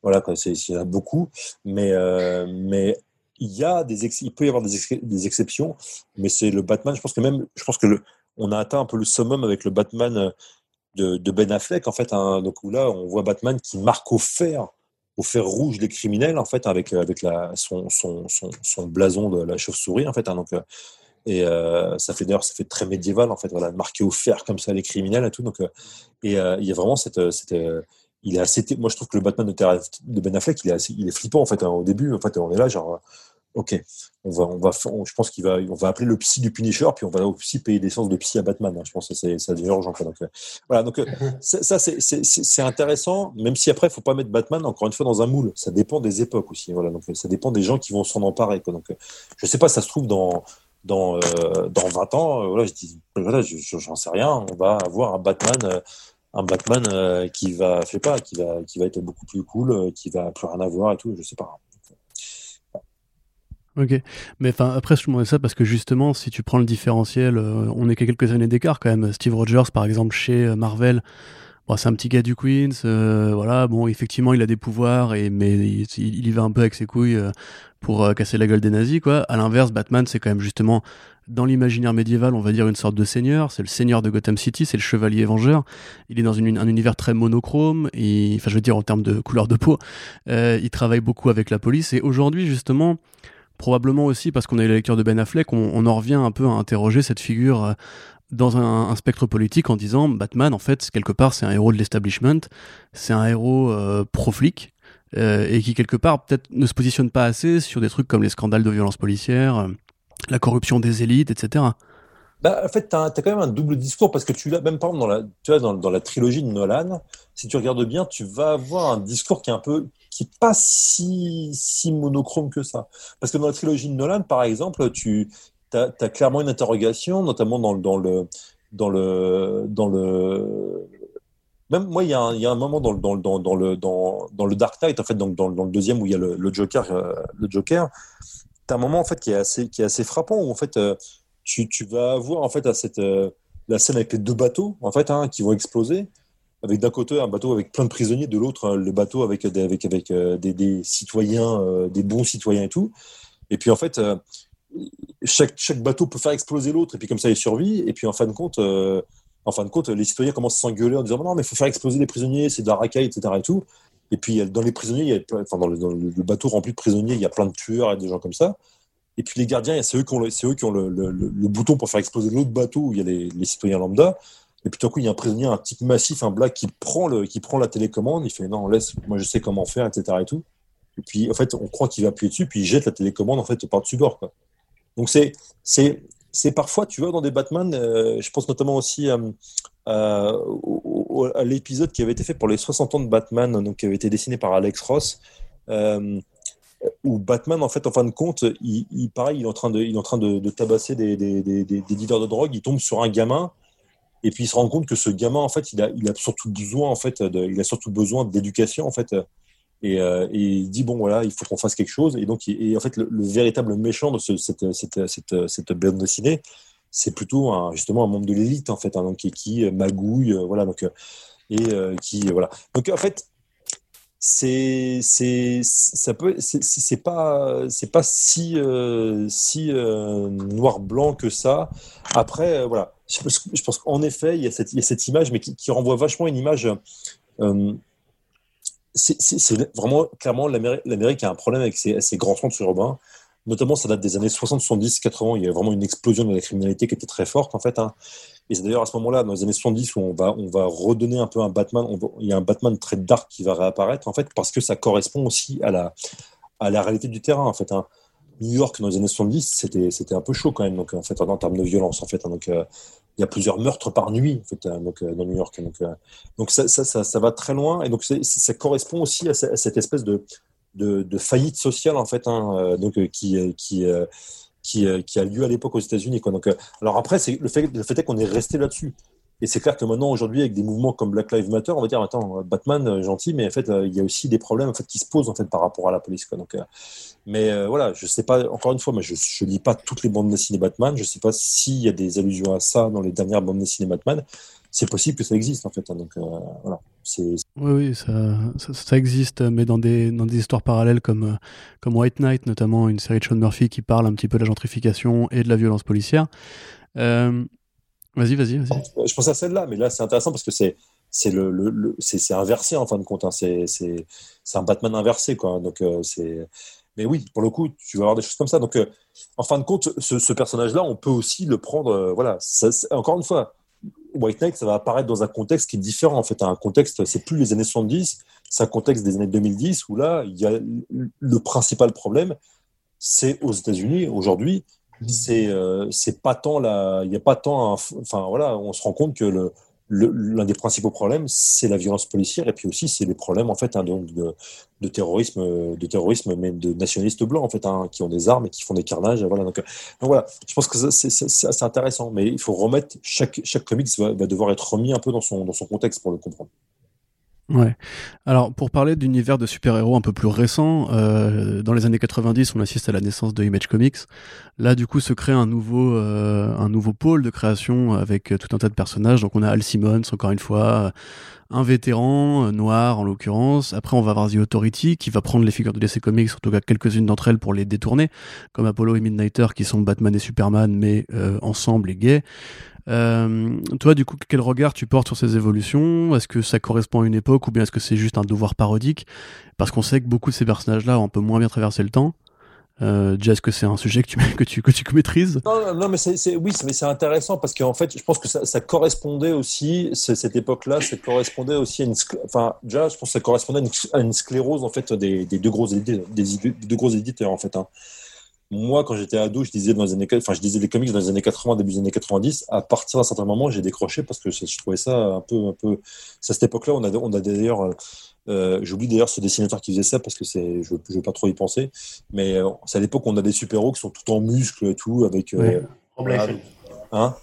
voilà, il y en a beaucoup, mais, euh, mais il, y a des il peut y avoir des, des exceptions, mais c'est le Batman, je pense que même, je pense que le, on a atteint un peu le summum avec le Batman de, de Ben Affleck, en fait, hein, donc où là, on voit Batman qui marque au fer au fer rouge des criminels, en fait, avec, euh, avec la, son, son, son, son blason de la chauve-souris, en fait. Hein, donc, euh, et euh, ça fait d'ailleurs, ça fait très médiéval, en fait, voilà, marqué au fer comme ça les criminels et tout. Donc, et il y a vraiment cette, cette il est assez, moi je trouve que le Batman de, de Ben Affleck, il est, assez, il est flippant en fait. Hein, au début, en fait, on est là, genre, ok, on va, on va, je pense qu'il va, on va appeler le psy du Punisher, puis on va aussi payer des séances de psy à Batman. Hein. Je pense que c'est, ça devient urgent. Donc, euh, voilà, donc euh, ça, c'est, intéressant, même si après, il faut pas mettre Batman encore une fois dans un moule. Ça dépend des époques aussi. Voilà, donc ça dépend des gens qui vont s'en emparer. Quoi. Donc, je sais pas, ça se trouve dans dans, euh, dans 20 ans, voilà, je dis, voilà, j'en sais rien, on va avoir un Batman, un Batman qui va, je sais pas, qui va, qui va être beaucoup plus cool, qui va plus rien avoir et tout, je sais pas. Ok, mais enfin après je demandais ça parce que justement si tu prends le différentiel, euh, on est qu'à quelques années d'écart quand même. Steve Rogers par exemple chez euh, Marvel, c'est un petit gars du Queens, euh, voilà, bon effectivement il a des pouvoirs et mais il, y va un peu avec ses couilles pour casser la gueule des nazis quoi. À l'inverse, Batman c'est quand même justement dans l'imaginaire médiéval, on va dire une sorte de seigneur. C'est le seigneur de Gotham City, c'est le chevalier vengeur. Il est dans un univers très monochrome, enfin je veux dire en termes de couleur de peau. il travaille beaucoup avec la police et aujourd'hui justement probablement aussi parce qu'on a eu la lecture de Ben Affleck, on, en revient un peu à interroger cette figure euh, dans un, spectre politique en disant Batman, en fait, quelque part, c'est un héros de l'establishment, c'est un héros euh, pro-flic, euh, et qui, quelque part, peut-être ne se positionne pas assez sur des trucs comme les scandales de violence policière, la corruption des élites, etc. Bah, en fait, tu as, quand même un double discours parce que tu l'as, même par exemple, dans la, tu vois, dans, la trilogie de Nolan, si tu regardes bien, tu vas avoir un discours qui est un peu qui n'est pas si, si monochrome que ça. Parce que dans la trilogie de Nolan, par exemple, tu as, clairement une interrogation, notamment dans, dans le. Dans le, dans le même moi, il y, a un, il y a un moment dans, dans, dans, dans, le, le Dark Knight, en fait, dans, le deuxième où il y a le, Joker, euh, le Joker, as un moment en fait qui est assez, qui est assez frappant où en fait euh, tu, tu vas avoir en fait à cette euh, la scène avec les deux bateaux en fait hein, qui vont exploser avec d'un côté un bateau avec plein de prisonniers, de l'autre le bateau avec des, avec, avec euh, des, citoyens, euh, des bons citoyens et tout. Et puis en fait, euh, chaque, chaque bateau peut faire exploser l'autre et puis comme ça il survit. Et puis en fin de compte, en fin de compte, les citoyens commencent à s'engueuler en disant non mais il faut faire exploser les prisonniers, c'est de la racaille, etc. Et tout. Et puis dans les prisonniers, enfin dans le, bateau rempli de prisonniers, il y a plein de tueurs et des gens comme ça. Et puis les gardiens, c'est eux qui ont le, eux qui ont le, bouton pour faire exploser l'autre bateau où il y a les citoyens lambda. Et puis tout à coup, il y a un prisonnier, un type massif, un black qui prend, le, qui prend la télécommande. Il fait non, laisse, moi je sais comment faire, etc. Et, tout. et puis en fait, on croit qu'il va appuyer dessus, puis il jette la télécommande en fait par-dessus bord. Quoi. Donc c'est, c'est, c'est parfois, tu vois, dans des Batman, euh, je pense notamment aussi à, à, l'épisode qui avait été fait pour les 60 ans de Batman, donc qui avait été dessiné par Alex Ross. Euh, où Batman, en fait, en fin de compte, il, il, pareil, il est en train de, il est en train de, tabasser des, des, des, dealers de drogue. Il tombe sur un gamin et puis il se rend compte que ce gamin, en fait, il a, il a surtout besoin, en fait, il a surtout besoin d'éducation, en fait. Et, euh, et, il dit bon voilà, il faut qu'on fasse quelque chose. Et donc, et en fait, le, véritable méchant de ce, cette, cette, cette, bande dessinée, c'est plutôt justement un membre de l'élite en fait, hein, donc, qui, magouille, voilà, donc et qui voilà. Donc en fait, c'est c'est c'est pas c'est pas si si noir blanc que ça. Après voilà, je pense, qu'en effet il y a cette image, mais qui, qui renvoie vachement une image c'est vraiment clairement l'Amérique a un problème avec ses, grands centres urbains. Notamment, ça date des années 60, 70, 80. Il y a vraiment une explosion de la criminalité qui était très forte en fait. Hein. Et c'est d'ailleurs à ce moment-là, dans les années 70, où on va, on va redonner un peu un Batman. il y a un Batman très dark qui va réapparaître en fait parce que ça correspond aussi à la, à la réalité du terrain en fait. Hein. New York dans les années 70, c'était c'était un peu chaud quand même. Donc en fait, en, termes de violence en fait. Hein. donc euh, il y a plusieurs meurtres par nuit en fait, euh, donc, euh, dans New York. Donc, donc ça, ça, ça, va très loin et donc ça correspond aussi à, cette espèce de, de, de, faillite sociale en fait, hein, donc qui qui qui, qui a lieu à l'époque aux États-Unis. Alors après, c'est le fait, le fait est qu'on est resté là-dessus. Et c'est clair que maintenant, aujourd'hui, avec des mouvements comme Black Lives Matter, on va dire, attends, Batman, euh, gentil, mais en fait, euh, il y a aussi des problèmes en fait, qui se posent en fait, par rapport à la police. Donc, euh, mais voilà, je sais pas, encore une fois, mais je ne lis pas toutes les bandes dessinées Batman. Je ne sais pas s'il y a des allusions à ça dans les dernières bandes dessinées Batman. C'est possible que ça existe, en fait. Hein. donc. Oui, oui, ça, ça, existe, mais dans des, dans des histoires parallèles comme, comme White Knight, notamment une série de Sean Murphy qui parle un petit peu de la gentrification et de la violence policière. Vas-y, vas-y, vas-y. Je pense à celle-là, mais là, c'est intéressant parce que c'est le, le, c'est inversé en fin de compte. Hein. C'est un Batman inversé, quoi. Donc euh. Mais oui, pour le coup, tu vas avoir des choses comme ça. Donc, euh, en fin de compte, ce, personnage-là, on peut aussi le prendre. Euh, voilà. encore une fois, White Knight, ça va apparaître dans un contexte qui est différent. En fait, un contexte, c'est plus les années 70, c'est un contexte des années 2010 où là, il y a le principal problème, c'est aux États-Unis aujourd'hui c'est euh, pas tant la il y a pas tant enfin voilà on se rend compte que l'un des principaux problèmes, c'est la violence policière, et puis aussi c'est les problèmes en fait hein, de, terrorisme, de terrorisme, même de nationalistes blancs en fait, hein, qui ont des armes et qui font des carnages. Voilà. Donc, donc voilà, je pense que c'est intéressant, mais il faut remettre chaque chaque comics va, va, devoir être remis un peu dans son dans son contexte pour le comprendre. Ouais. Alors, pour parler d'univers de super-héros un peu plus récent, euh, dans les années 90, on assiste à la naissance de Image Comics. Là, du coup, se crée un nouveau, euh, un nouveau pôle de création avec tout un tas de personnages. Donc, on a Al Simmons, encore une fois, un vétéran, euh, noir en l'occurrence. Après, on va avoir The Authority, qui va prendre les figures de DC Comics, en tout cas quelques-unes d'entre elles, pour les détourner, comme Apollo et Midnighter, qui sont Batman et Superman, mais ensemble et gays. Euh, toi, du coup, quel regard tu portes sur ces évolutions? Est-ce que ça correspond à une époque ou bien est-ce que c'est juste un devoir parodique? Parce qu'on sait que beaucoup de ces personnages-là ont un peu moins bien traversé le temps. Euh, déjà, est-ce que c'est un sujet que tu, que tu, que tu maîtrises? Non, non, mais c'est, oui, mais c'est intéressant parce qu'en fait, je pense que ça, correspondait aussi, cette époque-là, ça correspondait aussi à une, enfin, déjà, je pense que ça correspondait à une, sclérose en fait des, des deux gros éditeurs, des, deux gros éditeurs en fait. Hein moi, quand j'étais ado, je disais dans les années, enfin, je disais des comics dans les années 80, début des années 90. À partir d'un certain moment, j'ai décroché parce que je trouvais ça un peu, un peu. À cette époque-là, on a, on a d'ailleurs, euh, euh, j'oublie d'ailleurs ce dessinateur qui faisait ça parce que c'est, je, ne veux pas trop y penser. Mais euh, c'est à l'époque où on a des super-héros qui sont tout en muscles et tout avec. Rob Liefeld. Hein?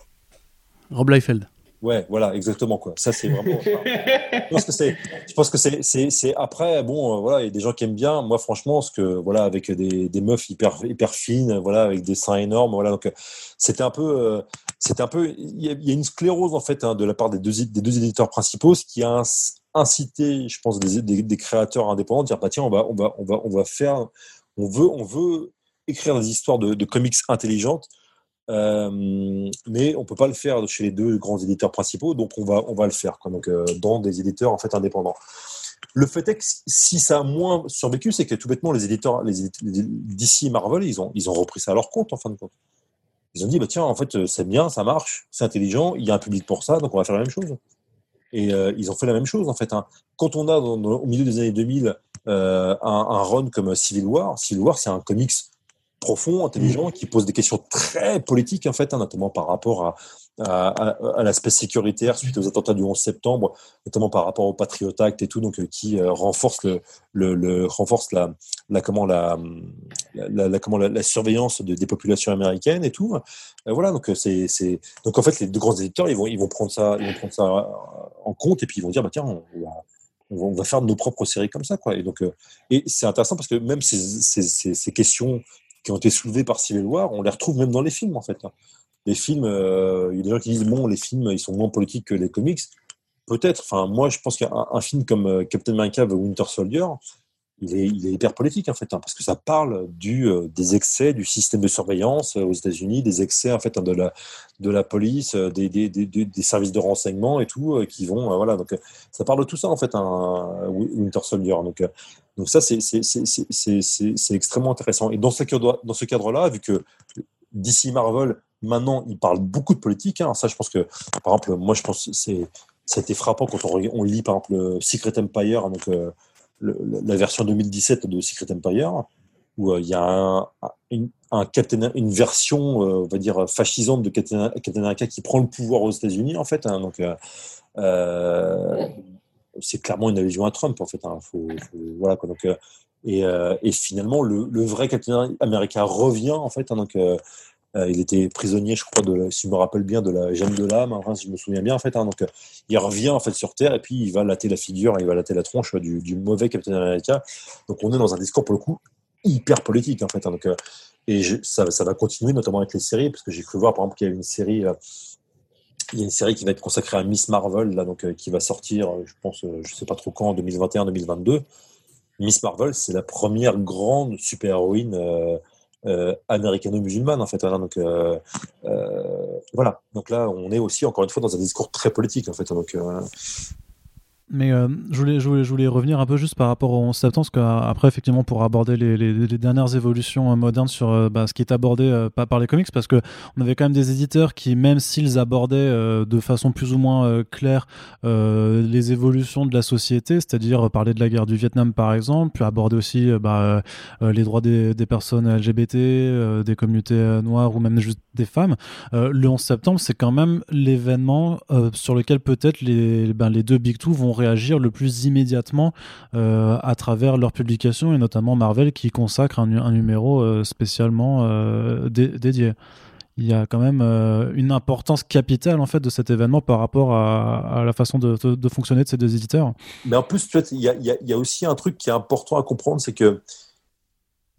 Rob Liefeld. Ouais, voilà, exactement quoi. Ça c'est vraiment. je pense que c'est, je pense que c'est, c'est, après bon, euh, voilà, il y a des gens qui aiment bien. Moi, franchement, ce que voilà, avec des, meufs hyper fines, voilà, avec des seins énormes, voilà. Donc c'était un peu, euh, c'était un peu, il y, a, une sclérose en fait hein, de la part des deux des deux éditeurs principaux, ce qui a incité, je pense, des, des, créateurs indépendants à dire bah tiens, on va on va on va on va faire, on veut on veut écrire des histoires de, de comics intelligentes euh, mais on peut pas le faire chez les deux grands éditeurs principaux, donc on va, on va le faire donc, euh, dans des éditeurs en fait indépendants. Le fait est que si ça a moins survécu, c'est que tout bêtement, les éditeurs, les, DC et Marvel, ils ont, ils ont repris ça à leur compte en fin de compte. Ils ont dit, bah, tiens, en fait, c'est bien, ça marche, c'est intelligent, il y a un public pour ça, donc on va faire la même chose. Et euh, ils ont fait la même chose, en fait. Hein. Quand on a, au milieu des années 2000, un, un, run comme Civil War, Civil War, c'est un comics profond, intelligent, qui pose des questions très politiques, en fait, hein, notamment par rapport à, à, l'aspect sécuritaire suite aux attentats du 11 septembre, notamment par rapport au Patriot Act et tout, donc euh, qui euh, renforce le, le, renforce la, la comment la, la, comment la, surveillance de, des populations américaines et tout. Euh, voilà, donc c'est c'est donc en fait les deux grands éditeurs ils vont ils vont prendre ça ils vont prendre ça en compte et puis ils vont dire bah tiens on va, on va faire nos propres séries comme ça quoi et donc et c'est intéressant parce que même ces, ces, ces, ces questions qui ont été soulevés par Civil War, on les retrouve même dans les films en fait. Les films, il y a des gens qui disent bon, les films, ils sont moins politiques que les comics. Peut-être. Enfin, moi, je pense qu'un film comme Captain America, The Winter Soldier, il est, hyper politique en fait, hein, parce que ça parle du, euh, des excès du système de surveillance euh, aux États-Unis, des excès en fait hein, de la, de la police, euh, des, des, des, des, services de renseignement et tout, qui vont voilà. Donc ça parle de tout ça en fait, hein, Winter Soldier. Donc donc ça c'est extrêmement intéressant. Et dans ce cadre cadre-là, vu que DC Marvel maintenant il parle beaucoup de politique, hein, ça je pense que par exemple moi je pense c'est ça a été frappant quand on, on lit par exemple Secret Empire donc la version 2017 de Secret Empire, où euh, il y a un, une, version, euh, on va dire, fascisante de Captain, America qui prend le pouvoir aux États-Unis, en fait. Hein, donc, euh, c'est clairement une allusion à Trump, en fait. Hein, voilà, donc, et, et, finalement, le, vrai Captain America revient, en fait. Hein, donc, euh, il était prisonnier, je crois, de, si je me rappelle bien, de la gemme de l'âme, si je me souviens bien, en fait. Hein, donc, euh, il revient en fait sur Terre et puis il va latter la figure, il va latter la tronche du, mauvais Captain America. Donc, on est dans un discours pour le coup hyper politique, en fait. Donc, euh, et ça, ça, va continuer, notamment avec les séries, parce que j'ai cru voir, par exemple, qu'il y a une série. Il y a une série qui va être consacrée à Miss Marvel, là, donc, qui va sortir, je pense, je sais pas trop quand, en 2021-2022. Miss Marvel, c'est la première grande super-héroïne euh, américano-musulmane en fait. Donc euh, euh, voilà. Donc là, on est aussi encore une fois dans un discours très politique en fait. Donc mais euh, je, voulais, revenir un peu juste par rapport au 11 septembre, parce qu'après, effectivement, pour aborder les, dernières évolutions euh, modernes sur euh, bah, ce qui est abordé pas par les comics, parce qu'on avait quand même des éditeurs qui, même s'ils abordaient de façon plus ou moins claire les évolutions de la société, c'est-à-dire parler de la guerre du Vietnam par exemple, puis aborder aussi bah, les droits des, personnes LGBT, des communautés noires ou même juste des femmes, le 11 septembre, c'est quand même l'événement sur lequel peut-être ben, les deux Big Two vont réagir le plus immédiatement euh, à travers leur publication et notamment Marvel qui consacre un, numéro euh, spécialement euh, dédié il y a quand même une importance capitale en fait de cet événement par rapport à, la façon de, fonctionner de ces deux éditeurs. Mais en plus, il y, a, aussi un truc qui est important à comprendre, c'est que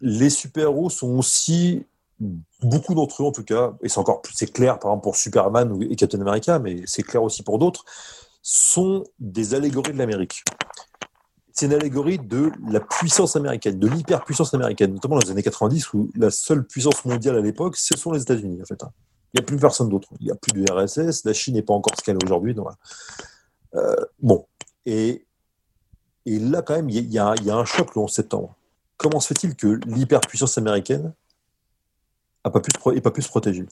les super-héros sont aussi beaucoup d'entre eux en tout cas, et c'est encore plus clair par exemple pour Superman et Captain America, mais c'est clair aussi pour d'autres, sont des allégories de l'Amérique. C'est une allégorie de la puissance américaine, de l'hyperpuissance américaine, notamment dans les années 90 où la seule puissance mondiale à l'époque, ce sont les États-Unis en fait. Hein. Il n'y a plus personne d'autre. Il n'y a plus de RSS. La Chine n'est pas encore ce qu'elle est aujourd'hui. Euh, bon. Et, là, quand même, il y, a, un choc le 11 septembre. Comment se fait-il que l'hyperpuissance américaine n'a pu pas pu se protéger?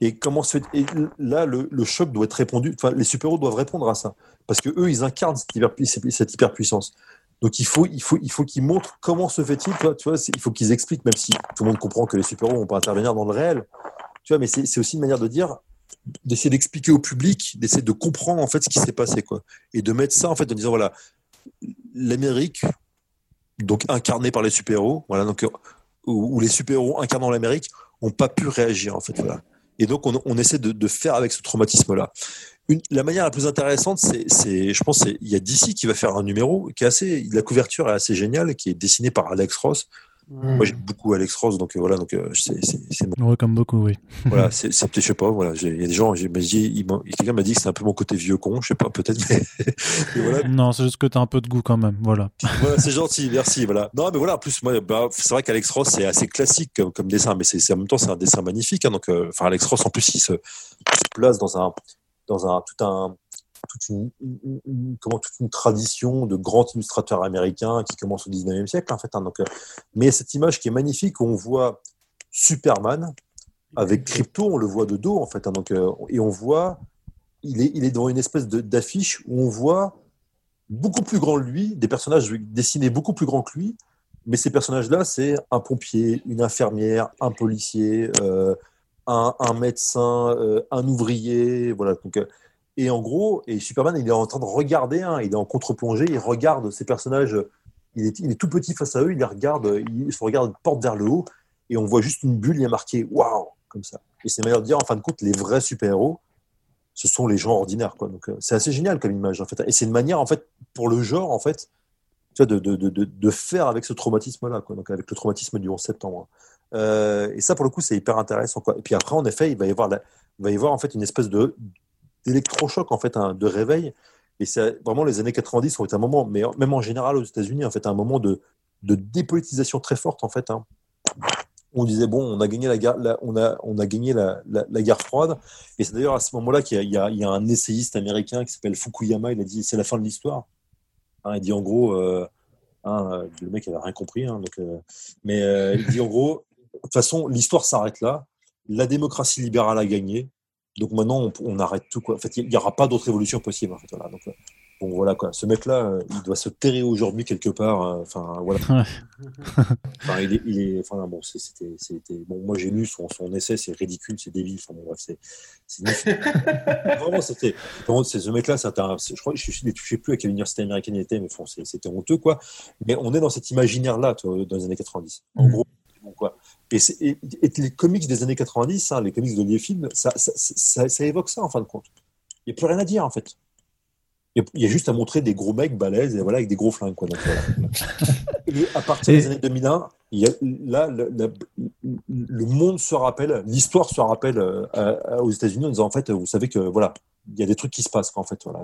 Et comment se fait... Et là, le, choc doit être répondu. Enfin, les super-héros doivent répondre à ça. Parce que eux, ils incarnent cette, hyperpuissance. Donc il faut, il faut, il faut qu'ils montrent comment se fait-il. Tu vois, il faut qu'ils expliquent, même si tout le monde comprend que les super-héros vont pas intervenir dans le réel. Tu vois, mais c'est aussi une manière de dire, d'essayer d'expliquer au public, d'essayer de comprendre en fait ce qui s'est passé, quoi, et de mettre ça en fait en disant voilà, l'Amérique, donc incarnée par les super-héros, voilà, donc où les super-héros incarnant l'Amérique n'ont pas pu réagir en fait, voilà. Et donc, on, essaie de, faire avec ce traumatisme-là. La manière la plus intéressante, c'est, je pense, il y a DC qui va faire un numéro qui est assez, la couverture est assez géniale, qui est dessiné par Alex Ross, moi, j'aime beaucoup Alex Ross, donc euh, voilà, donc euh, c'est. Ouais, comme beaucoup, oui. voilà, c'est peut-être, je sais pas, voilà, il y a des gens, quelqu'un m'a dit que c'est un peu mon côté vieux con, je sais pas, peut-être, mais. voilà. Non, c'est juste que tu as un peu de goût quand même, voilà. voilà, c'est gentil, merci, voilà. Non, mais voilà, en plus, moi, bah, c'est vrai qu'Alex Ross, c'est assez classique comme, dessin, mais c'est en même temps, c'est un dessin magnifique, hein, donc, euh, enfin, Alex Ross, en plus, il se, il se place dans un, dans un, tout un, toute une, comment, toute une tradition de grands illustrateurs américains qui commence au 19e siècle, en fait. Hein, donc, euh, mais cette image qui est magnifique, où on voit Superman avec Crypto, on le voit de dos, en fait. Hein, donc, euh, et on voit, il est, il est une espèce d'affiche où on voit beaucoup plus grand que lui, des personnages dessinés beaucoup plus grands que lui, mais ces personnages-là, c'est un pompier, une infirmière, un policier, euh, un, un, médecin, un ouvrier, voilà. Donc, et en gros, et Superman, il est en train de regarder, hein, il est en contre-plongée, il regarde ces personnages, il est, tout petit face à eux, il les regarde, il se regarde, porte vers le haut, et on voit juste une bulle, il y a marqué waouh, comme ça. Et c'est manière de dire, en fin de compte, les vrais super-héros, ce sont les gens ordinaires. Quoi. Donc, euh, c'est assez génial comme image, en fait. Et c'est une manière, en fait, pour le genre, en fait, de, de, de, de faire avec ce traumatisme-là, quoi. Donc, avec le traumatisme du 11 septembre. et ça, pour le coup, c'est hyper intéressant. Quoi. Et puis après, en effet, il va y avoir, va y avoir en fait une espèce de d'électrochoc en fait, hein, de réveil. Et c'est vraiment les années 90 ont été un moment, mais même en général aux États-Unis, en fait, un moment de, de dépolitisation très forte en fait. Hein. On disait bon, on a gagné la guerre, on a on a gagné la, la, guerre froide. Et c'est d'ailleurs à ce moment-là qu'il y, y, a un essayiste américain qui s'appelle Fukuyama. Il a dit c'est la fin de l'histoire. Hein, il dit en gros, euh, le mec avait rien compris. Donc, euh, mais euh, il dit en gros, de toute façon, l'histoire s'arrête là. La démocratie libérale a gagné. Donc maintenant, on, arrête tout. Quoi. En fait, il n'y aura pas d'autre évolution possible. En fait, voilà. Donc, euh, bon, voilà quoi. Ce mec-là, euh, il doit se terrer aujourd'hui quelque part. Euh, enfin, voilà. enfin, il est, il est, enfin, bon, c'était, c'était, bon, moi j'ai lu son, son essai, c'est ridicule, c'est débile. Enfin, bon, bref, c'est, c'est vraiment, c'était, c'est ce mec-là, je crois, je ne sais plus à quelle université américaine il était, mais bon, c'était honteux, quoi. Mais on est dans cet imaginaire-là, dans les années 90. En mmh. gros, quoi. Et, les comics des années 90, hein, les comics de Liefeld, ça, ça, ça, évoque ça en fin de compte. Il n'y a plus rien à dire en fait. Il y, a, juste à montrer des gros mecs balèzes et voilà, avec des gros flingues. Quoi, donc, et à partir des années 2001, il y a, là, le, monde se rappelle, l'histoire se rappelle euh, aux États-Unis en disant en fait, vous savez que voilà, il y a des trucs qui se passent. en fait, voilà,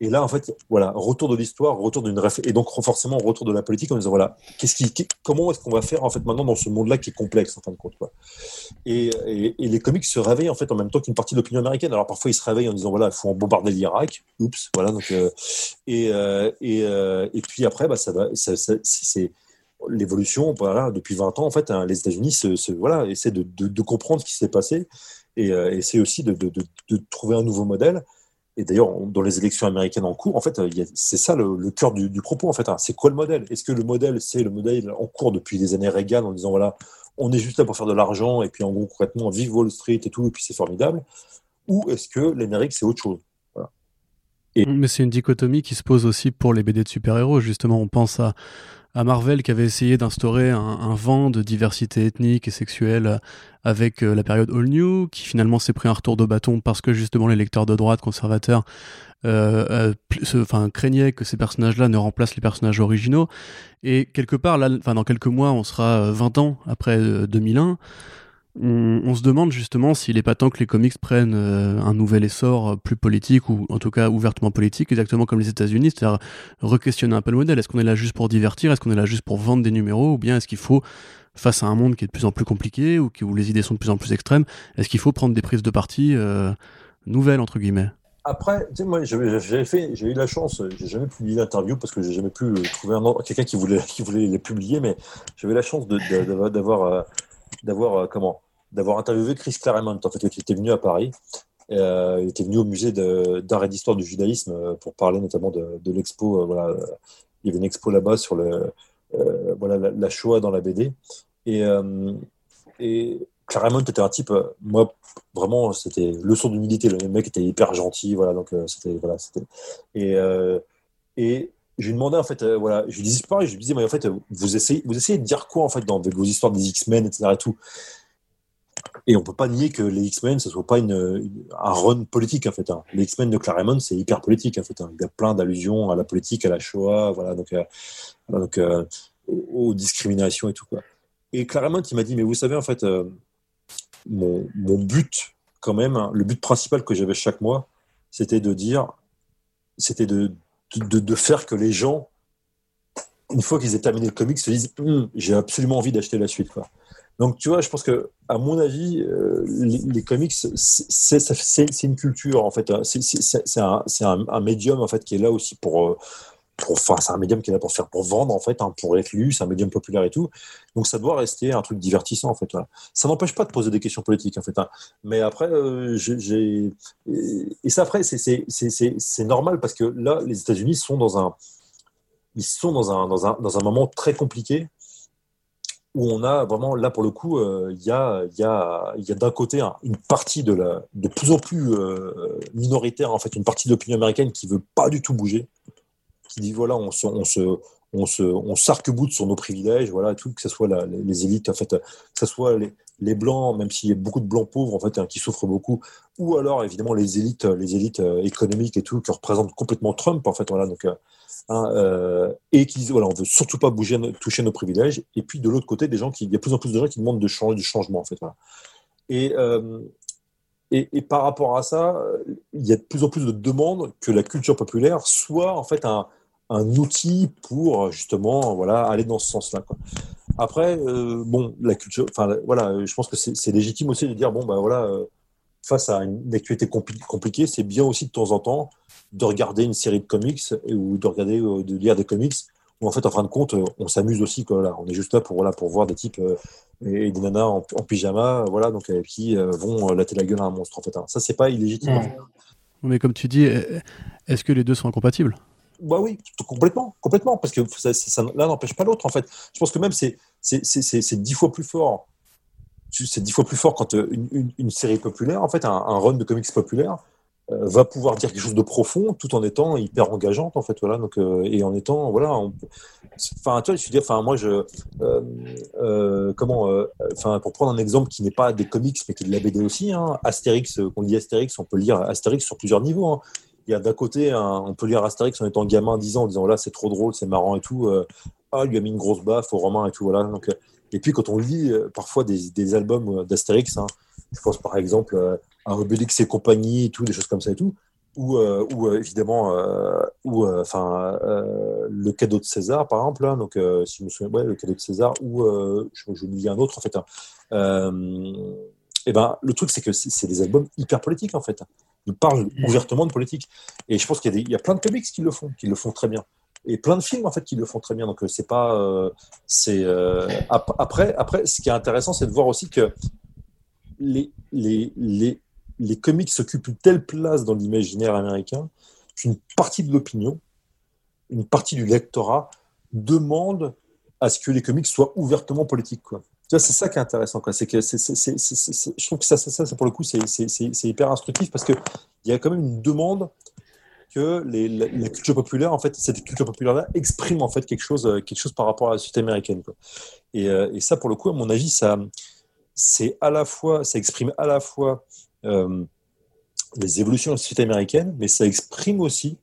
et là, en fait, voilà, retour de l'histoire, retour d'une et donc forcément retour de la politique en disant voilà, comment est-ce qu'on va faire en fait maintenant dans ce monde-là qui est complexe en fin de compte. Et, les comics se réveillent en fait en même temps qu'une partie de l'opinion américaine. Alors parfois ils se réveillent en disant voilà, il faut en bombarder l'Irak, oups, voilà euh, et, euh, euh, et puis après bah ça va, c'est l'évolution voilà depuis 20 ans en fait hein, les États-Unis se, voilà essaient de, comprendre ce qui s'est passé et essaient aussi de trouver un nouveau modèle et d'ailleurs, dans les élections américaines en cours, en fait, c'est ça le, cœur du, propos, en fait. Hein. C'est quoi le modèle? Est-ce que le modèle, c'est le modèle en cours depuis les années Reagan, en disant, voilà, on est juste là pour faire de l'argent, et puis en gros, concrètement, vive Wall Street et tout, et puis c'est formidable? Ou est-ce que l'Amérique, c'est autre chose? Mais c'est une dichotomie qui se pose aussi pour les BD de super-héros, justement. On pense à à Marvel qui avait essayé d'instaurer un, vent de diversité ethnique et sexuelle avec euh, la période All New, qui finalement s'est pris un retour de bâton parce que justement les lecteurs de droite conservateurs euh, euh craignaient que ces personnages-là ne remplacent les personnages originaux. Et quelque part, dans quelques mois, on sera 20 euh, ans après 2001 on, se demande justement s'il n'est pas temps que les comics prennent euh, un nouvel essor euh, plus politique ou en tout cas ouvertement politique, exactement comme les États-Unis, c'est-à-dire re-questionner un peu le modèle. Est-ce qu'on est là juste pour divertir? Est-ce qu'on est là juste pour vendre des numéros? Ou bien est-ce qu'il faut, face à un monde qui est de plus en plus compliqué ou où les idées sont de plus en plus extrêmes, est-ce qu'il faut prendre des prises de parti euh, nouvelles, entre guillemets? Après, moi, j'ai eu la chance, j'ai jamais publié l'interview parce que j'ai jamais pu trouver quelqu'un qui voulait, qui voulait les publier, mais j'avais la chance d'avoir, d'avoir, comment, d'avoir interviewé Chris Claremont, en fait, qui était venu à Paris. Euh, il était venu au musée d'art et d'histoire du judaïsme euh, pour parler notamment de, l'expo. Euh, il y avait une expo là-bas sur le, voilà, la, Shoah dans la BD. Et, Claremont était un type, moi, vraiment, c'était leçon d'humilité. Le mec était hyper gentil. Voilà, donc c'était. Voilà, et, et je lui en fait, voilà, je lui disais pareil, je lui disais, mais en fait, vous essayez, vous essayez de dire quoi, en fait, dans vos histoires des X-Men, etc. Et tout. Et on peut pas nier que les X-Men, ce soit pas une, un run politique en fait. Hein. Les X-Men de Claremont, c'est hyper politique en fait. Hein. Il y a plein d'allusions à la politique, à la Shoah, voilà, donc, euh, euh, aux, discriminations et tout. Et Claremont, il m'a dit, mais vous savez en fait, euh, mon, but quand même, hein, le but principal que j'avais chaque mois, c'était de dire, c'était de, faire que les gens, une fois qu'ils aient terminé le comic, se disent, hum, j'ai absolument envie d'acheter la suite. Donc, tu vois, je pense que, à mon avis, euh, les, comics, c'est une culture, en fait. C'est un, médium, en fait, qui est là aussi pour. Euh, enfin, c'est un médium qui est là pour faire, pour vendre, en fait, hein, pour être lu, c'est un médium populaire et tout. Donc, ça doit rester un truc divertissant, en fait. Ça n'empêche pas de poser des questions politiques, en fait. Hein. Mais après, euh, j'ai. Et ça, après, c'est normal parce que là, les États-Unis sont dans un. Ils sont dans un, dans un, dans un moment très compliqué où on a vraiment, là pour le coup, euh, il y a, y a, y a d'un côté une partie de, la, de plus en plus euh, minoritaire, en fait, une partie de l'opinion américaine qui veut pas du tout bouger, qui dit voilà, on se, on se, on se, on s'arc-boute sur nos privilèges, voilà, tout, que ce soit la, les, élites, en fait, que ce soit les, les blancs, même s'il y a beaucoup de blancs pauvres en fait hein, qui souffrent beaucoup, ou alors évidemment les élites, les élites économiques et tout qui représentent complètement Trump en fait voilà donc hein, et qui disent voilà on veut surtout pas bouger toucher nos privilèges. Et puis de l'autre côté des gens qui il y a plus en plus de gens qui demandent de changer du changement en fait voilà. Et et, par rapport à ça, il y a de plus en plus de demandes que la culture populaire soit en fait un, outil pour justement voilà aller dans ce sens-là. Après, euh, bon, la culture, enfin voilà, je pense que c'est légitime aussi de dire bon bah voilà, euh, face à une actualité compliquée, c'est bien aussi de temps en temps de regarder une série de comics ou de regarder, euh, de lire des comics où en fait en fin de compte on s'amuse aussi quoi. Là, on est juste là pour voilà pour voir des types et des nanas en, pyjama, voilà, donc euh, qui euh, vont latter la gueule à un monstre. En fait, hein. ça c'est pas illégitime. Mais comme tu dis, est-ce que les deux sont incompatibles? Bah oui, complètement, complètement, parce que ça, l'un n'empêche pas l'autre en fait. Je pense que même c'est dix fois plus fort. C'est dix fois plus fort quand euh, une, une, série populaire, en fait, un, un, run de comics populaire, euh, va pouvoir dire quelque chose de profond tout en étant hyper engageante en fait voilà donc euh, et en étant voilà enfin tu vois je dire enfin moi je comment enfin pour prendre un exemple qui n'est pas des comics mais qui est de la BD aussi hein, Astérix qu'on dit Astérix on peut lire Astérix sur plusieurs niveaux hein. Il y a d'un côté on peut lire Astérix en étant gamin 10 ans en disant là c'est trop drôle c'est marrant et tout ah lui a mis une grosse baffe au romain et tout voilà donc et puis quand on lit parfois des, des albums d'Astérix hein, je pense par exemple à Obélix et compagnie et tout, des choses comme ça et tout, ou, euh, ou euh, évidemment, euh, ou enfin le cadeau de César par exemple, hein, donc ouais, le cadeau de César, ou je, je dis un autre en fait. Hein. et ben le truc c'est que c'est des albums hyper politiques en fait. Ils parlent mmh. ouvertement de politique. Et je pense qu'il y, y, a plein de comics qui le font, qui le font très bien et plein de films en fait qui le font très bien. Donc c'est pas, c'est après après ce qui est intéressant, c'est de voir aussi que les les les les comics s'occupent une telle place dans l'imaginaire américain qu'une partie de l'opinion, une partie du lectorat demande à ce que les comics soient ouvertement politiques. Quoi. C'est ça qui est intéressant. Quoi. C'est que je trouve que ça, ça, ça pour le coup, c'est hyper instructif parce qu'il y a quand même une demande que la, culture populaire, en fait, cette culture populaire-là exprime en fait quelque chose, quelque chose par rapport à la société américaine. Quoi. Et, euh, et, ça, pour le coup, à mon avis, ça, c'est à la fois, ça exprime à la fois euh, les évolutions de la société américaine, mais ça exprime aussi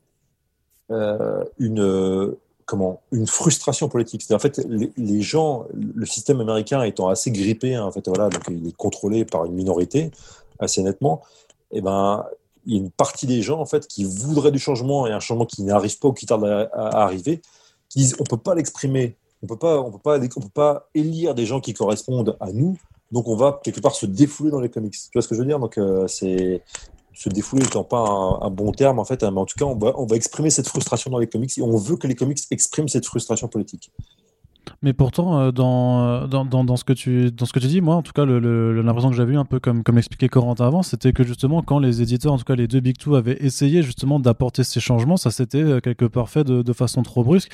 euh, une, comment, une frustration politique. En fait, les, gens, le système américain étant assez grippé, hein, en fait, voilà, donc il est contrôlé par une minorité assez nettement. Et eh ben, il y a une partie des gens en fait qui voudraient du changement et un changement qui n'arrive pas ou qui tarde à, arriver, qui disent on peut pas l'exprimer, on peut pas, on peut pas, on peut pas élire des gens qui correspondent à nous donc on va quelque part se défouler dans les comics. Tu vois ce que je veux dire? Donc euh, c'est se défouler n'étant pas un, bon terme en fait, hein, mais en tout cas on va, on va exprimer cette frustration dans les comics et on veut que les comics expriment cette frustration politique. Mais pourtant, euh, dans, dans, dans, ce que tu, dans ce que tu dis, moi, en tout cas, l'impression que j'avais eu un peu comme, comme l'expliquait Corentin avant, c'était que justement, quand les éditeurs, en tout cas les deux Big Two, avaient essayé justement d'apporter ces changements, ça s'était euh, quelque part fait de, façon trop brusque.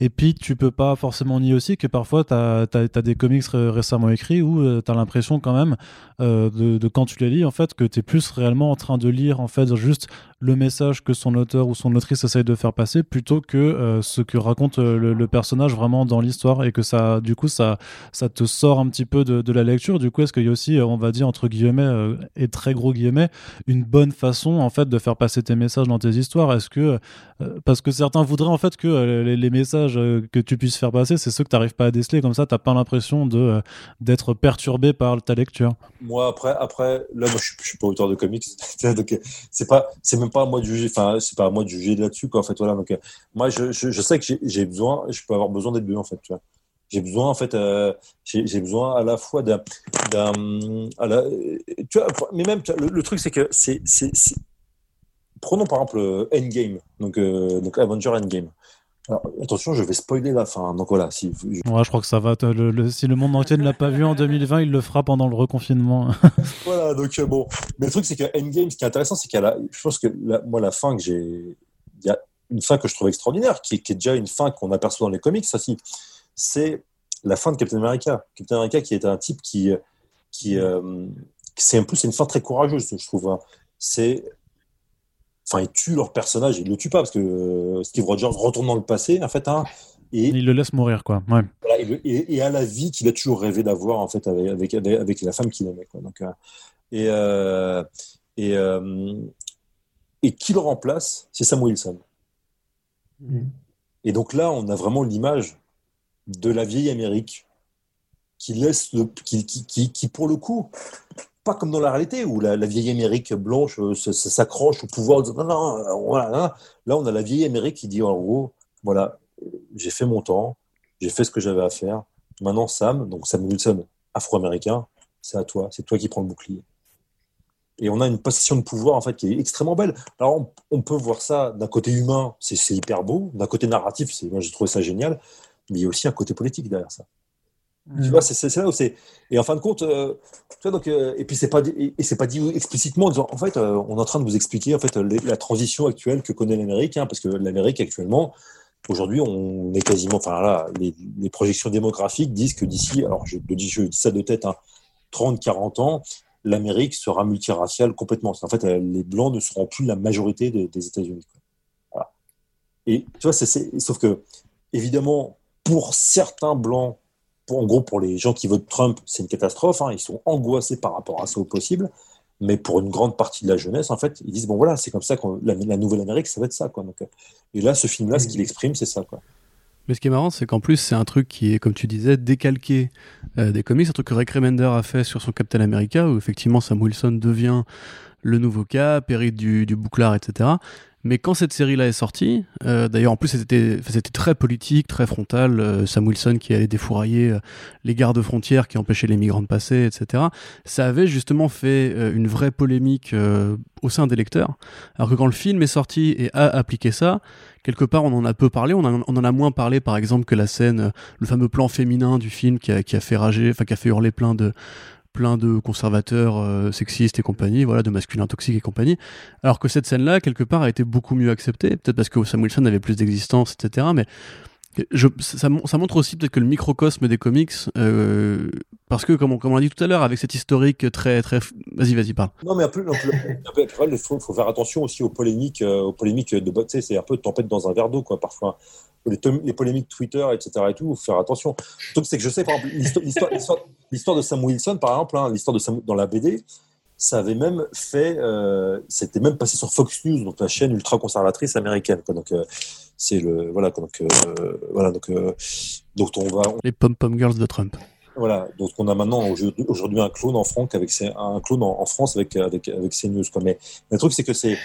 Et puis, tu peux pas forcément nier aussi que parfois, tu as, des comics récemment écrits où euh, tu as l'impression quand même, de, quand tu les lis, en fait, que tu es plus réellement en train de lire, en fait, juste le message que son auteur ou son autrice essaye de faire passer plutôt que euh, ce que raconte euh, le, personnage vraiment dans l'histoire et que ça du coup ça ça te sort un petit peu de, la lecture du coup est-ce qu'il y a aussi euh, on va dire entre guillemets et très gros guillemets une bonne façon en fait de faire passer tes messages dans tes histoires? Est-ce que parce que certains voudraient en fait que les, messages que tu puisses faire passer c'est ceux que tu n'arrives pas à déceler comme ça t'as pas l'impression de d'être perturbé par ta lecture moi après après là je suis, suis pas auteur de comics donc c'est même pas à moi de juger. Enfin, c'est pas moi de là-dessus. En fait, voilà. Donc, euh, moi, je, sais que j'ai besoin, je peux avoir besoin d'être deux, en fait. Tu vois. J'ai besoin, en fait, euh, j'ai besoin à la fois d'un, tu vois, mais même le, truc, c'est que c'est, prenons par exemple euh, Endgame, donc donc Avenger Endgame. Alors, attention, je vais spoiler la fin. Donc voilà, si. Je... je crois que ça va. Le, si le monde entier ne l'a pas vu en 2020, il le fera pendant le reconfinement. voilà, donc euh, bon. Mais le truc, c'est que Endgame, ce qui est intéressant, c'est qu'il y a je pense que moi, la fin que j'ai, il y a une fin que je trouve extraordinaire, qui, est déjà une fin qu'on aperçoit dans les comics, ça si, c'est la fin de Captain America. Captain America, qui est un type qui, qui, euh, c'est en plus, c'est une fin très courageuse, je trouve. Hein. C'est enfin, ils tuent leur personnage, ils le tuent pas parce que Steve Rogers retourne dans le passé, en fait, hein, et il le laisse mourir, quoi. Ouais. et, à la vie qu'il a toujours rêvé d'avoir, en fait, avec, avec, avec la femme qu'il aimait, quoi. Donc, et et, et qui le remplace? C'est Sam Wilson. Mm. Et donc là, on a vraiment l'image de la vieille Amérique qui laisse le, qui, qui, qui, pour le coup, pas comme dans la réalité où la, vieille Amérique blanche euh, s'accroche au pouvoir. Non, non, voilà, Là, on a la vieille Amérique qui dit en gros, voilà, j'ai fait mon temps, j'ai fait ce que j'avais à faire. Maintenant, Sam, donc Sam Wilson, afro-américain, c'est à toi, c'est toi qui prends le bouclier. Et on a une possession de pouvoir en fait qui est extrêmement belle. Alors on, peut voir ça d'un côté humain, c'est hyper beau. D'un côté narratif, moi j'ai trouvé ça génial. Mais il y a aussi un côté politique derrière ça. Tu vois, c'est là où c'est. Et en fin de compte, euh, tu vois, donc, euh, et puis c'est pas et c'est pas dit explicitement en disant en fait, euh, on est en train de vous expliquer en fait la transition actuelle que connaît l'Amérique, hein, parce que l'Amérique actuellement, aujourd'hui, on est quasiment, enfin là, les, les projections démographiques disent que d'ici, alors je, je, dis ça de tête, hein, 30, 40 ans, l'Amérique sera multiraciale complètement. En fait, les Blancs ne seront plus la majorité des, États-Unis. Et tu vois, c'est, sauf que, évidemment, pour certains Blancs, pour, en gros, pour les gens qui votent Trump, c'est une catastrophe. Hein, ils sont angoissés par rapport à ça au possible. Mais pour une grande partie de la jeunesse, en fait, ils disent bon voilà, c'est comme ça que la, nouvelle Amérique, ça va être ça quoi. Donc, euh, et là, ce film-là, ce qu'il exprime, c'est ça quoi. Mais ce qui est marrant, c'est qu'en plus, c'est un truc qui est, comme tu disais, décalqué euh, des comics. Un truc que Rick Remender a fait sur son Captain America, où effectivement Sam Wilson devient le nouveau Cap, hérite du, du bouclard, etc. Mais quand cette série-là est sortie, euh, d'ailleurs en plus c'était très politique, très frontal, euh, Sam Wilson qui allait défourailler euh, les gardes frontières qui empêchaient les migrants de passer, etc. Ça avait justement fait une vraie polémique au sein des lecteurs. Alors que quand le film est sorti et a appliqué ça, quelque part on en a peu parlé, on, en, on en a moins parlé par exemple que la scène, le fameux plan féminin du film qui a, qui a fait rager, enfin qui a fait hurler plein de plein de conservateurs euh, sexistes et compagnie, voilà, de masculins toxiques et compagnie. Alors que cette scène-là, quelque part, a été beaucoup mieux acceptée, peut-être parce que Sam Wilson avait plus d'existence, etc. Mais ça, montre aussi peut-être que le microcosme des comics, euh, parce que comme on, l'a dit tout à l'heure, avec cette historique très très, vas-y vas-y parle. Non mais un peu, il faut, faire attention aussi aux polémiques, euh, aux polémiques de tu c'est un peu tempête dans un verre d'eau quoi parfois. Les, les, polémiques Twitter, etc. et tout, faut faire attention. Le truc c'est que je sais par exemple l'histoire de Sam Wilson par exemple, hein, l'histoire de Sam, dans la BD, ça avait même fait, euh, c'était même passé sur Fox News, donc la chaîne ultra conservatrice américaine. Quoi. Donc c'est le voilà donc euh, voilà donc euh, donc on va les pom pom girls de Trump. Voilà, donc on a maintenant aujourd'hui un clone en France avec un clone en, France avec avec avec CNews quoi. Mais, le truc c'est que c'est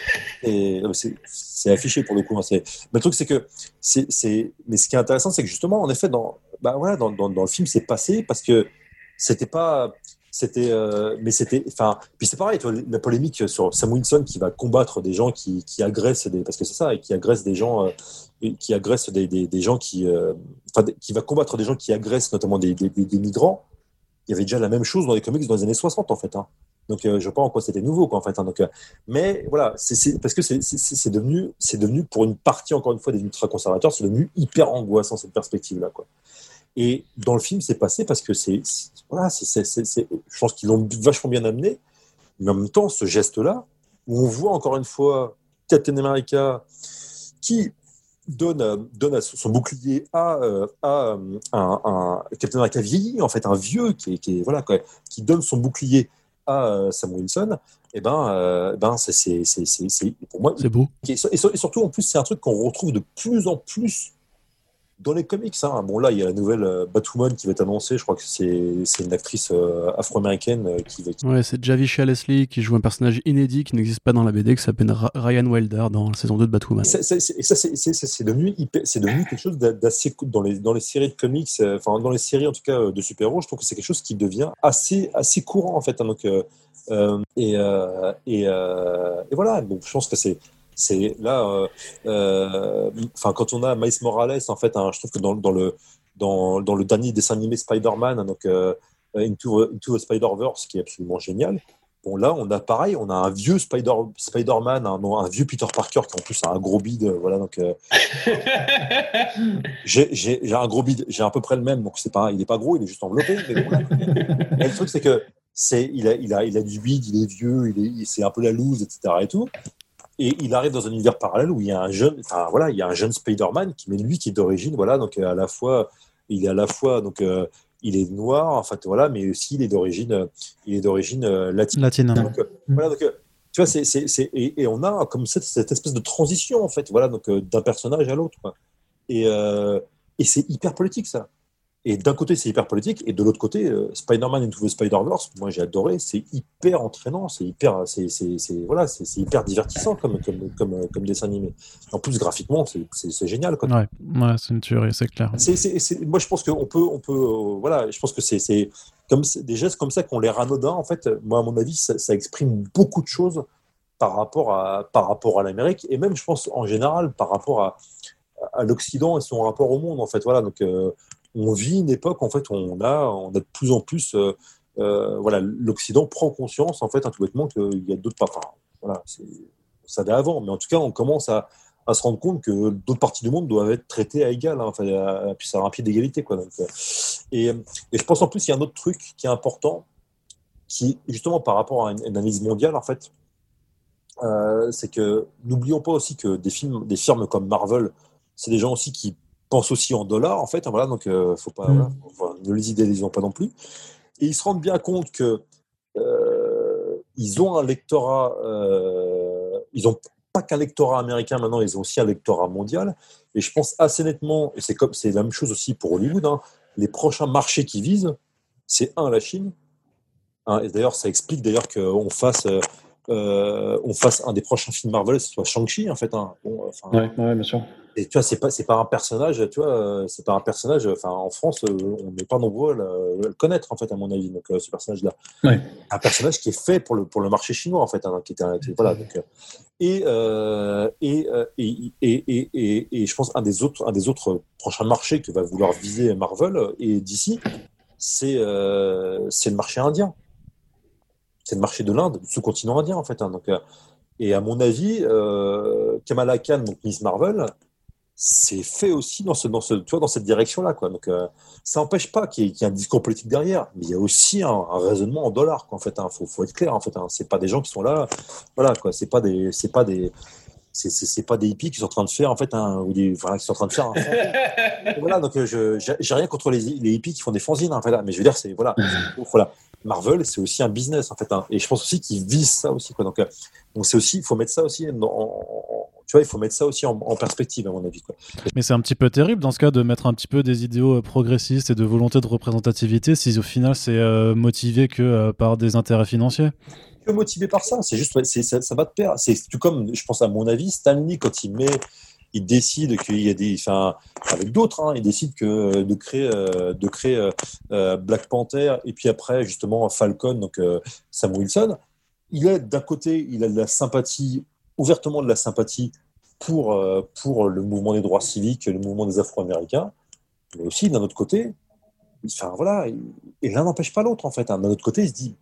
c'est affiché pour le coup. Hein, mais le truc c'est que c'est mais ce qui est intéressant c'est que justement en effet dans bah voilà dans, dans, dans le film c'est passé parce que c'était pas c'était euh, mais c'était enfin puis c'est pareil la polémique sur Sam Wilson qui va combattre des gens qui, qui agressent des parce que c'est ça et qui agressent des gens euh, qui agressent des, des, des gens qui euh, qui va combattre des gens qui agressent notamment des, des, migrants il y avait déjà la même chose dans les comics dans les années 60 en fait hein. donc je sais pas en quoi c'était nouveau quoi en fait hein. donc mais voilà c'est parce que c'est devenu c'est devenu pour une partie encore une fois des ultra conservateurs c'est devenu hyper angoissant cette perspective là quoi et dans le film, c'est passé parce que c'est, voilà, c'est, je pense qu'ils l'ont vachement bien amené. Mais en même temps, ce geste-là, où on voit encore une fois Captain America qui donne, donne son bouclier à, euh, à un, un, Captain America vieilli, en fait, un vieux qui, qui, voilà, qui donne son bouclier à euh, Sam Wilson, et eh ben, euh, ben c'est, c'est, pour moi. C'est beau. Et, surtout, en plus, c'est un truc qu'on retrouve de plus en plus dans les comics, hein. bon là il y a la nouvelle euh, Batwoman qui va être annoncée, je crois que c'est une actrice euh, afro-américaine euh, qui va. Ouais, c'est Javisha Leslie qui joue un personnage inédit qui n'existe pas dans la BD, qui s'appelle Ryan Wilder dans la saison 2 de Batwoman. Et ça, c'est devenu, devenu quelque chose d'assez dans les, dans les séries de comics, enfin dans les séries en tout cas de super-héros, je trouve que c'est quelque chose qui devient assez, assez courant en fait. Hein. donc, et, et, et, voilà, donc je pense que c'est c'est là, euh, euh, enfin, quand on a Miles Morales, en fait, hein, je trouve que dans, dans, le, dans, dans, le dernier dessin animé Spider-Man, hein, donc euh, Into, Into Spider-Verse, qui est absolument génial. Bon, là, on a pareil, on a un vieux Spider, Spider-Man, un, un, vieux Peter Parker qui en plus a un gros bide. Voilà, donc j'ai un gros bide, j'ai à peu près le même, donc c'est pas, il n'est pas gros, il est juste enveloppé. Mais le truc, c'est que c'est, il a, il a, il a du bide, il est vieux, il est, c'est un peu la loose, etc. Et tout. Et il arrive dans un univers parallèle où il y a un jeune, enfin voilà, il y a un jeune Spider-Man qui, mais lui qui est d'origine, voilà, donc à la fois, il est à la fois donc il est noir, en fait, voilà, mais aussi il est d'origine, il est d'origine latine. Latine. Donc, voilà, donc tu vois, c'est, c'est, et, et, on a comme cette, cette, espèce de transition en fait, voilà, donc d'un personnage à l'autre. Et, et c'est hyper politique ça. Et d'un côté, c'est hyper politique, et de l'autre côté, euh, Spider-Man Into the Spider-Verse, moi j'ai adoré, c'est hyper entraînant, c'est hyper, c'est, voilà, c'est, hyper divertissant comme, comme, comme, comme, dessin animé. En plus, graphiquement, c'est, génial. Quoi. Ouais, ouais c'est une tuerie, c'est clair. moi, je pense qu'on peut, on peut euh, voilà, je pense que c'est, comme des gestes comme ça qu'on les anodins, en fait, moi, à mon avis, ça, ça, exprime beaucoup de choses par rapport à, par rapport à l'Amérique, et même, je pense, en général, par rapport à, à l'Occident et son rapport au monde, en fait. Voilà, donc. Euh, on vit une époque en fait où on a, on a de plus en plus, euh, euh, voilà, l'Occident prend conscience en fait, tout bêtement qu'il y a d'autres, enfin, voilà, ça allait avant, mais en tout cas, on commence à, se rendre compte que d'autres parties du monde doivent être traitées à égal, hein, enfin, à, puis ça a un pied d'égalité, quoi. Euh, et, je pense en plus, il y a un autre truc qui est important, qui justement par rapport à une, analyse mondiale, en fait, c'est que n'oublions pas aussi que des films, des firmes comme Marvel, c'est des gens aussi qui pensent aussi en dollars, en fait. Voilà, donc, euh, faut pas, mm. ne les idéalisons pas non plus. Et ils se rendent bien compte que euh, ils ont un lectorat, euh, ils n'ont pas qu'un lectorat américain maintenant, ils ont aussi un lectorat mondial. Et je pense assez nettement, et c'est comme c'est la même chose aussi pour Hollywood, hein, les prochains marchés qui visent, c'est un la Chine. Hein, et d'ailleurs, ça explique d'ailleurs qu'on fasse euh, on fasse un des prochains films Marvel, ce soit Shang-Chi en fait. Hein. Bon, ouais, bien sûr. Et tu vois, c'est pas, c'est pas un personnage, tu vois, euh, c'est pas un personnage. Enfin, en France, euh, on n'est pas nombreux à le, connaître en fait, à mon avis. Donc, ce personnage-là, ouais. un personnage qui est fait pour le pour le marché chinois en fait, hein, qui était, voilà. Donc, et, et, et, et, et, et, je pense un des autres un des autres prochains marchés que va vouloir viser Marvel et d'ici, c'est c'est le marché indien c'est le marché de l'Inde, du sous-continent indien en fait. Hein. donc, euh, et à mon avis, euh, Kamala Khan, donc Miss Marvel, c'est fait aussi dans, ce, dans, ce, tu vois, dans cette direction-là. Quoi. Donc, euh, ça n'empêche pas qu'il y, ait un discours politique derrière, mais il y a aussi un, raisonnement en dollars. Quoi, en fait, hein. faut, faut, être clair. En fait, hein. c'est pas des gens qui sont là. Voilà, quoi. C'est pas des, c'est pas des, c'est pas des hippies qui sont en train de faire en fait un ou des voilà, qui sont en train de faire un voilà donc je j'ai rien contre les, les, hippies qui font des fanzines en fait, mais je veux dire c'est voilà voilà Marvel, c'est aussi un business en fait, hein. et je pense aussi qu'ils visent ça aussi. Quoi. Donc, euh, donc c'est aussi, il faut mettre ça aussi en, tu vois, il faut mettre ça aussi en, perspective à mon avis. Quoi. Mais c'est un petit peu terrible dans ce cas de mettre un petit peu des idéaux euh, progressistes et de volonté de représentativité si au final c'est euh, motivé que par des intérêts financiers. Motivé par ça, c'est juste, ça, ça va de pair. C'est tout comme, je pense à mon avis, Stanley quand il met il décide qu'il y a des, enfin, avec d'autres, hein, il décide que de créer, euh, de créer euh, euh, Black Panther et puis après justement Falcon, donc Sam Wilson. Il est d'un côté, il a de la sympathie, ouvertement de la sympathie pour pour le mouvement des droits civiques, le mouvement des Afro-Américains, mais aussi d'un autre côté, enfin voilà, et l'un n'empêche pas l'autre en fait. Hein. D'un autre côté, il se dit,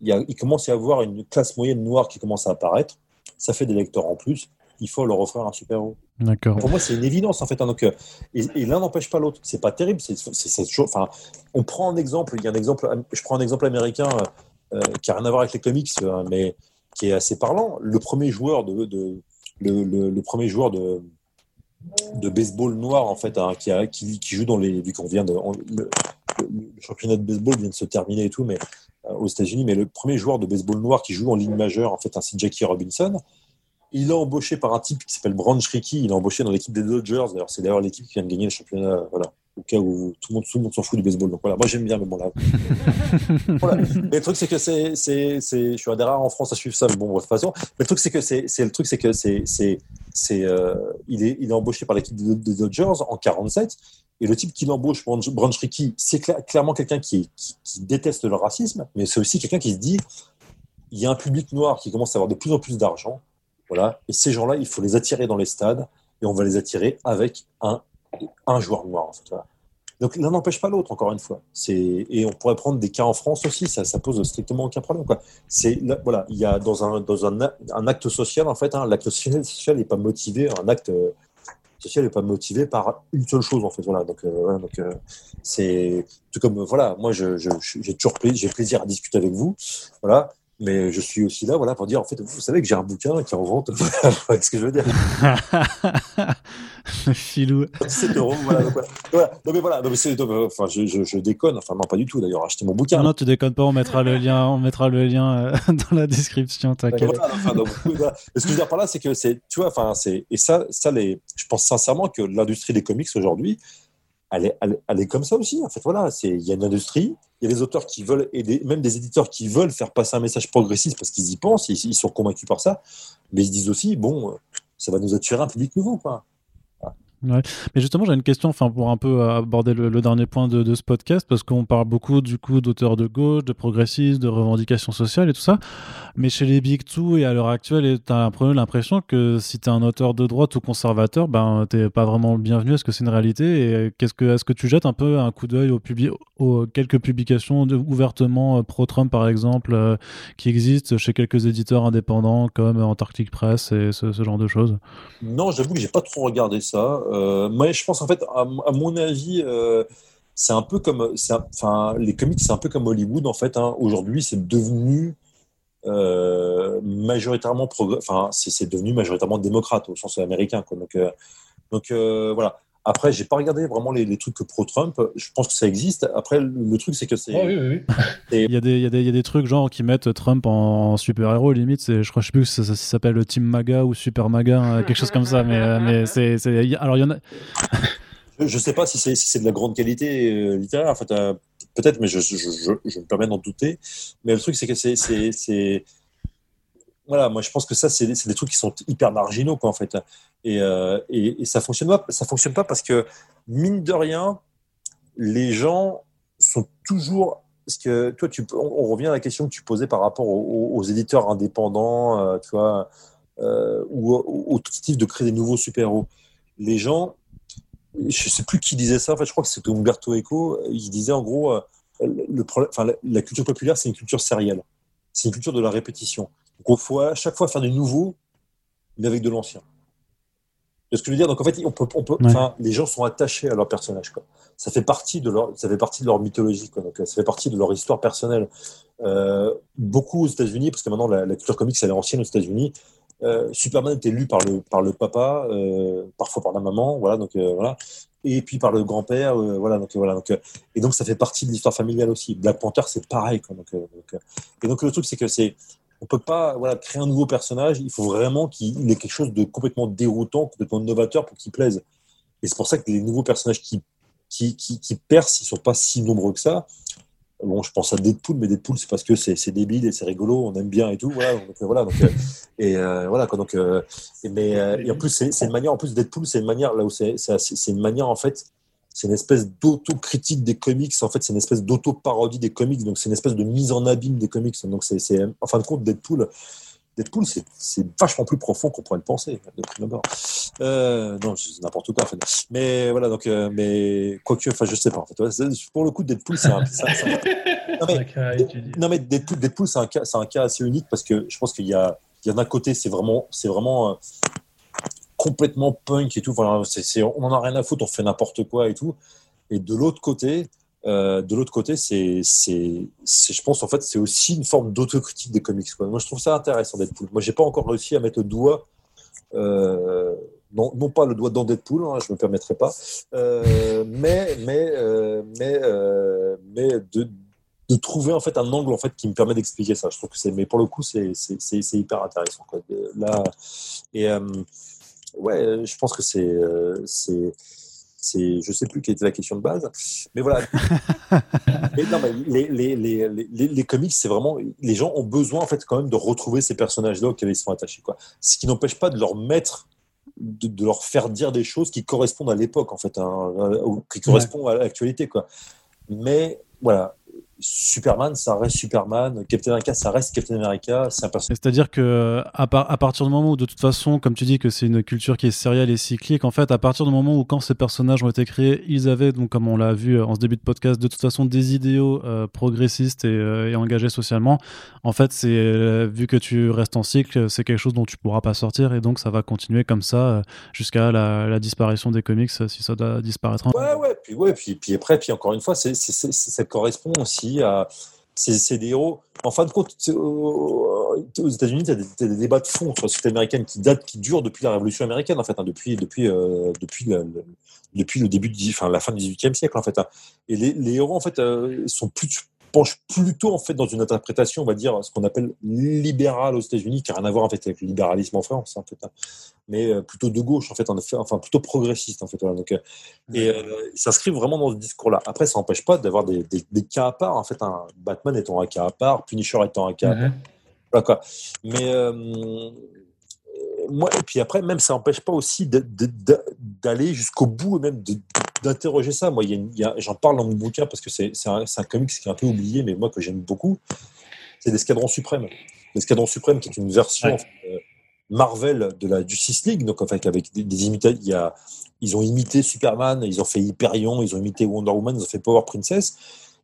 il, y a, il commence à y avoir une classe moyenne noire qui commence à apparaître, ça fait des lecteurs en plus il faut leur offrir un super-héros. D'accord. Pour moi, c'est une évidence en fait. Hein, donc, euh, et, l'un n'empêche pas l'autre. C'est pas terrible. C'est. Enfin, on prend un exemple. Il y a un exemple. Je prends un exemple américain euh, qui a rien à voir avec les comics, euh, mais qui est assez parlant. Le premier joueur de, de le, le, premier joueur de de baseball noir en fait, hein, qui, a, qui, qui, joue dans les vu qu'on vient de le, championnat de baseball vient de se terminer et tout, mais aux États-Unis, mais le premier joueur de baseball noir qui joue en ligne majeure en fait, c'est Jackie Robinson. Il est embauché par un type qui s'appelle Branch Rickey. Il est embauché dans l'équipe des Dodgers. D'ailleurs, c'est d'ailleurs l'équipe qui vient de gagner le championnat. Voilà. Au cas où tout le monde, tout le monde s'en fout du baseball. Donc voilà, moi j'aime bien, mais bon là. voilà. Mais le truc c'est que c'est, c'est, c'est, je suis un des rares en France à suivre ça, mais bon, de toute façon. Mais le truc c'est que c'est, c'est le truc c'est que c'est, c'est, c'est, euh, il est, il est embauché par l'équipe des, Dodgers en 47. Et le type qui l'embauche, Branch Rickey, c'est clairement quelqu'un qui, qui, qui déteste le racisme, mais c'est aussi quelqu'un qui se dit, il y a un public noir qui commence à avoir de plus en plus d'argent voilà. Et ces gens-là, il faut les attirer dans les stades et on va les attirer avec un, un joueur noir. En fait, Donc l'un n'empêche pas l'autre, encore une fois. Et on pourrait prendre des cas en France aussi, ça, ça pose strictement aucun problème. Quoi. Voilà, il y a dans, un, dans un, un acte social, en fait, hein, l'acte social n'est pas motivé, un acte social n'est pas motivé par une seule chose, en fait. Voilà, donc, euh, euh, c'est tout comme, voilà, moi, j'ai toujours j'ai plaisir à discuter avec vous. Voilà, Mais je suis aussi là, voilà, pour dire, en fait, vous savez que j'ai un bouquin qui est en vente. ce que je veux dire. Filou. 17 euros, voilà. voilà. Non, mais voilà, non, mais c'est, enfin, je, je, je, déconne. Enfin, non, pas du tout, d'ailleurs. Achetez mon bouquin. Non, non, tu déconnes pas. On mettra le lien, on mettra le lien euh, dans la description, t'inquiète. Voilà, enfin, voilà. Ce que je veux dire par là, c'est que c'est, tu vois, enfin, c'est, et ça, ça, les, je pense sincèrement que l'industrie des comics aujourd'hui, elle est, comme ça aussi. En fait, voilà, il y a une industrie, il y a des auteurs qui veulent, et même des éditeurs qui veulent faire passer un message progressiste parce qu'ils y pensent, ils, ils, sont convaincus par ça, mais ils se disent aussi, bon, ça va nous attirer un public nouveau, quoi. Mais justement, j'ai une question, enfin, pour un peu aborder le, dernier point de, ce podcast, parce qu'on parle beaucoup du coup d'auteurs de gauche, de progressistes, de revendications sociales et tout ça. Mais chez les Big Two et à l'heure actuelle, tu as l'impression que si tu es un auteur de droite ou conservateur, ben t'es pas vraiment le bienvenu. Est-ce que c'est une réalité? Et qu'est-ce que est-ce que tu jettes un peu un coup d'œil aux, aux, quelques publications de, ouvertement euh, pro-Trump par exemple euh, qui existent chez quelques éditeurs indépendants comme Antarctic Press et ce, ce genre de choses? Non, j'avoue que j'ai pas trop regardé ça. Euh, moi, je pense en fait, à, mon avis, euh, c'est un peu comme, enfin, les comics, c'est un peu comme Hollywood en fait. Hein. Aujourd'hui, c'est devenu euh, majoritairement, enfin, c'est devenu majoritairement démocrate au sens américain. Donc, donc voilà. Après, j'ai pas regardé vraiment les, les trucs pro-Trump. Je pense que ça existe. Après, le, truc, c'est que c'est. oui, oui, oui. il, y a des, il, y a des, il y a des trucs genre qui mettent Trump en, super-héros, limite. Je crois, je sais plus si ça, s'appelle Team MAGA ou Super MAGA, hein, quelque chose comme ça. Mais, euh, mais c'est. Alors, il y en a. je sais pas si c'est si de la grande qualité euh, littéraire. En fait, euh, peut-être, mais je, je, je, je, me permets d'en douter. Mais le truc, c'est que c'est voilà, moi je pense que ça, c'est des trucs qui sont hyper marginaux, quoi, en fait. Et, euh, ça fonctionne fonctionne pas parce que mine de rien, les gens sont toujours. Parce que toi, tu, on, revient à la question que tu posais par rapport aux, éditeurs indépendants, euh, tu vois, euh, ou au, type de créer des nouveaux super-héros. Les gens, je sais plus qui disait ça. En fait, je crois que c'était Umberto Eco. Il disait en gros, euh, le enfin, la, la culture populaire, c'est une culture sérielle. C'est une culture de la répétition. Faut à chaque fois faire du nouveau, mais avec de l'ancien. C'est ce que je veux dire? Donc, en fait, on peut, on peut, les gens sont attachés à leur personnage. Quoi. Ça, fait partie de leur, ça fait partie de leur mythologie. Quoi. Donc, ça fait partie de leur histoire personnelle. Euh, beaucoup aux États-Unis, parce que maintenant, la, culture comics, elle est ancienne aux États-Unis. Euh, Superman était lu par le, par le papa, euh, parfois par la maman, voilà, donc euh, voilà, et puis par le grand-père, euh, voilà, donc voilà, donc et donc ça fait partie de l'histoire familiale aussi. Black Panther, c'est pareil, quoi, donc, donc, et donc le truc c'est que c'est on peut pas voilà, créer un nouveau personnage. Il faut vraiment qu'il ait quelque chose de complètement déroutant, complètement novateur pour qu'il plaise. Et c'est pour ça que les nouveaux personnages qui, qui, qui, qui percent, ils sont pas si nombreux que ça. Bon, je pense à Deadpool, mais Deadpool, c'est parce que c'est débile et c'est rigolo, on aime bien et tout. Voilà, donc, voilà, donc, euh, et euh, voilà quoi. Donc, euh, mais en plus, c'est une manière. En plus, Deadpool, c'est une manière là où c'est une manière en fait c'est une espèce d'autocritique des comics. En fait, c'est une espèce d'auto-parodie des comics. Donc, c'est une espèce de mise en abîme des comics. Donc, c'est, en fin de compte, Deadpool, Deadpool, c'est, c'est vachement plus profond qu'on pourrait le penser, de prime abord. Euh, non, c'est n'importe quoi, en fait. Mais voilà, donc, euh, mais quoique, enfin, je sais pas, en fait. Pour le coup, Deadpool, c'est un. non, mais, non, mais Deadpool, Deadpool c'est un, cas, c'est un cas assez unique parce que je pense qu'il y a, il y a d'un côté, c'est vraiment, c'est vraiment euh, complètement punk et tout. Voilà, on en a rien à foutre, on fait n'importe quoi et tout. Et de l'autre côté, euh, de l'autre côté, c'est, je pense en fait, c'est aussi une forme d'autocritique des comics. Quoi. Moi, je trouve ça intéressant Deadpool. Moi, j'ai pas encore réussi à mettre le doigt, euh, non, non pas le doigt dans Deadpool, hein, je me permettrai pas, euh, mais, mais, mais, mais de, de trouver en fait un angle en fait qui me permet d'expliquer ça. Je trouve que c'est, mais pour le coup, c'est, hyper intéressant. Là, et ouais, euh, je pense que c'est, euh, c'est, c'est, je sais plus quelle était la question de base, mais voilà. mais non, mais les, les, les, les, les comics, c'est vraiment, les gens ont besoin en fait quand même de retrouver ces personnages-là auxquels ils sont attachés, quoi. Ce qui n'empêche pas de leur mettre de, de, leur faire dire des choses qui correspondent à l'époque en fait, hein, qui correspondent ouais. à l'actualité quoi. Mais voilà, Superman, ça reste Superman. Captain America, ça reste Captain America. C'est un personnage. C'est-à-dire que à, par, à, partir du moment où, de toute façon, comme tu dis que c'est une culture qui est sérielle et cyclique, en fait, à partir du moment où, quand ces personnages ont été créés, ils avaient, donc comme on l'a vu en ce début de podcast, de toute façon des idéaux euh, progressistes et, euh, et, engagés socialement. En fait, c'est euh, vu que tu restes en cycle, c'est quelque chose dont tu pourras pas sortir et donc ça va continuer comme ça euh, jusqu'à la, la, disparition des comics si ça doit disparaître. Ouais, ouais. Puis ouais, puis, puis après, puis encore une fois, ça correspond aussi à, c'est des héros. En fin de compte, aux États-Unis, tu as, des débats de fond sur la société américaine qui datent, qui durent depuis la Révolution américaine, en fait, hein, depuis, depuis, euh, depuis, le, depuis le début, enfin, la fin du XVIIIe siècle, en fait. Hein. Et les, les, héros, en fait, euh, sont plus, penche plutôt en fait dans une interprétation, on va dire, ce qu'on appelle libéral aux États-Unis, qui n'a rien à voir en fait avec le libéralisme en France, en fait, hein. mais euh, plutôt de gauche en fait, enfin plutôt progressiste en fait. Donc, euh, et euh, il s'inscrit vraiment dans ce discours-là. Après, ça n'empêche pas d'avoir des, des, cas à part. En fait, un Batman étant un cas à part, Punisher étant un cas à part. quoi. Mais moi, et puis après, même ça n'empêche pas aussi d'aller jusqu'au bout, même d'interroger ça. Moi, j'en parle dans mon bouquin parce que c'est un, un comics qui est un peu oublié, mais moi que j'aime beaucoup. C'est l'Escadron Suprême. L'Escadron Suprême, qui est une version euh, Marvel de la Justice League, donc avec, avec des, des imitations. Ils ont imité Superman, ils ont fait Hyperion, ils ont imité Wonder Woman, ils ont fait Power Princess.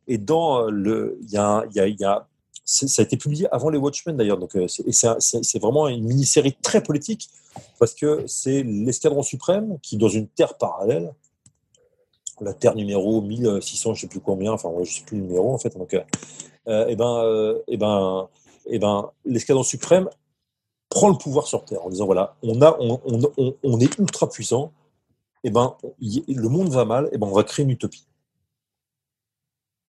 Et dans le, il y a, il y a ça a été publié avant les Watchmen d'ailleurs. Donc, euh, c'est vraiment une mini-série très politique parce que c'est l'escadron suprême qui, dans une terre parallèle, la terre numéro 1600, je sais plus combien, enfin, je sais plus le numéro en fait. Donc, euh, euh et ben, euh, et ben, et ben, l'escadron suprême prend le pouvoir sur Terre en disant voilà, on, a, on, on, on est ultra puissant, et ben, le monde va mal, et ben, on va créer une utopie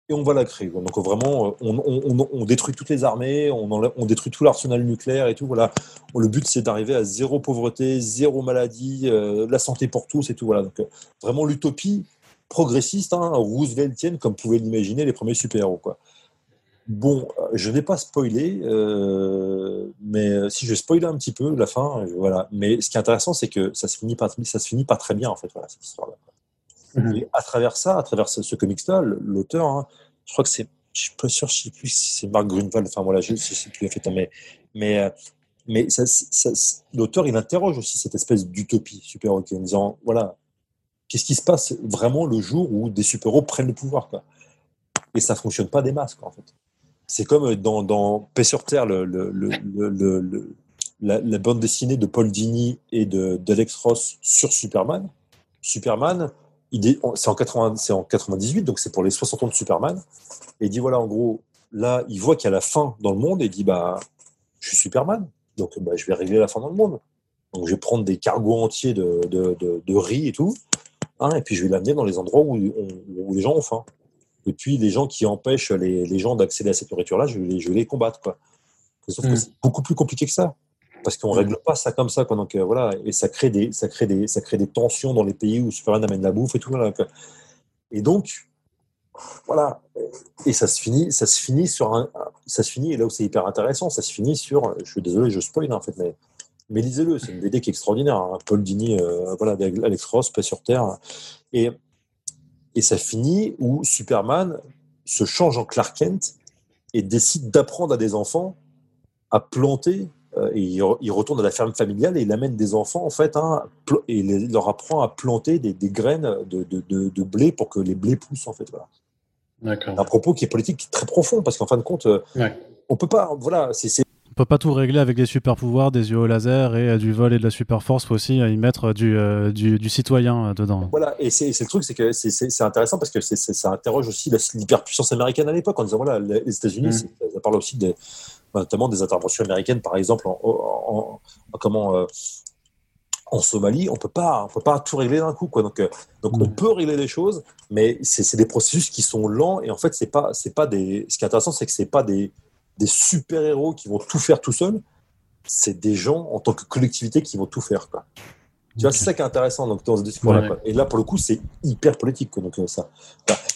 et on va la créer. Donc vraiment, euh, on, détruit toutes les armées, on, détruit tout l'arsenal nucléaire et tout. Voilà. Le but, c'est d'arriver à zéro pauvreté, zéro maladie, la santé pour tous et tout. Voilà. Donc vraiment l'utopie progressiste, hein, Rooseveltienne, comme pouvaient l'imaginer les premiers super-héros. Quoi. Bon, je ne vais pas spoiler, mais si je spoiler un petit peu la fin, voilà. Mais ce qui est intéressant, c'est que ça se finit pas, ça se finit pas très bien en fait, voilà, cette histoire-là. Mhm. Et à travers ça, à travers ce, comics-là, l'auteur, hein, je crois que c'est, je suis pas sûr, je sais plus si c'est Marc Grunwald, enfin voilà, je, ne sais plus en fait, mais, mais, euh, mais ça, l'auteur, il interroge aussi cette espèce d'utopie super-héros en disant, voilà, qu'est-ce qui se passe vraiment le jour où des super-héros prennent le pouvoir, quoi. Et ça fonctionne pas des masques, en fait. C'est comme dans, dans Paix sur Terre, la, bande dessinée de Paul Dini et d'Alex Ross sur Superman. Superman, c'est en, 80, en 98, donc c'est pour les 60 ans de Superman. Et il dit voilà, en gros, là, il voit qu'il y a la fin dans le monde et il dit bah, je suis Superman, donc bah, je vais régler la fin dans le monde. Donc je vais prendre des cargos entiers de, riz et tout, hein, et puis je vais l'amener dans les endroits où, où, les gens ont faim. Et puis les gens qui empêchent les, les gens d'accéder à cette nourriture-là, je, vais, je vais les combattre. Quoi. Sauf que mm. c'est beaucoup plus compliqué que ça parce qu'on règle pas ça comme ça. Quoi. Donc euh, voilà, et ça crée des, ça crée des, ça crée des tensions dans les pays où Superman amène la bouffe et tout. Voilà. Et donc voilà, et ça se finit, ça se finit sur un, ça se finit et là où c'est hyper intéressant, ça se finit sur, je suis désolé, je spoil en fait, mais mais lisez-le, c'est une BD qui est extraordinaire. Hein. Paul Dini, euh, voilà, avec Alex Ross, paix sur terre, et et ça finit où Superman se change en Clark Kent et décide d'apprendre à des enfants à planter euh, il, retourne à la ferme familiale et il amène des enfants en fait hein, et il leur apprend à planter des, graines de, blé pour que les blés poussent en fait voilà. Un propos qui est politique très profond parce qu'en fin de compte, euh, on peut pas voilà c'est on peut pas tout régler avec des super pouvoirs, des yeux au laser et euh, du vol et de la super force. Faut aussi y mettre du, du, citoyen dedans. Voilà, et c'est le truc, c'est que c'est intéressant parce que ça interroge aussi l'hyperpuissance américaine à l'époque en disant voilà, les États-Unis, mm. ça parle aussi des, notamment des interventions américaines, par exemple, en, comment, euh, en Somalie, on peut pas, on peut pas tout régler d'un coup, quoi. Donc, euh, donc on peut régler les choses, mais c'est des processus qui sont lents et en fait, c'est pas, c'est pas des. Ce qui est intéressant, c'est que c'est pas des, des super héros qui vont tout faire tout seuls. C'est des gens en tant que collectivité qui vont tout faire, quoi. Tu vois, c'est ça qui est intéressant donc, dans ce discours-là. Et là, pour le coup, c'est hyper politique. Donc, euh, ça.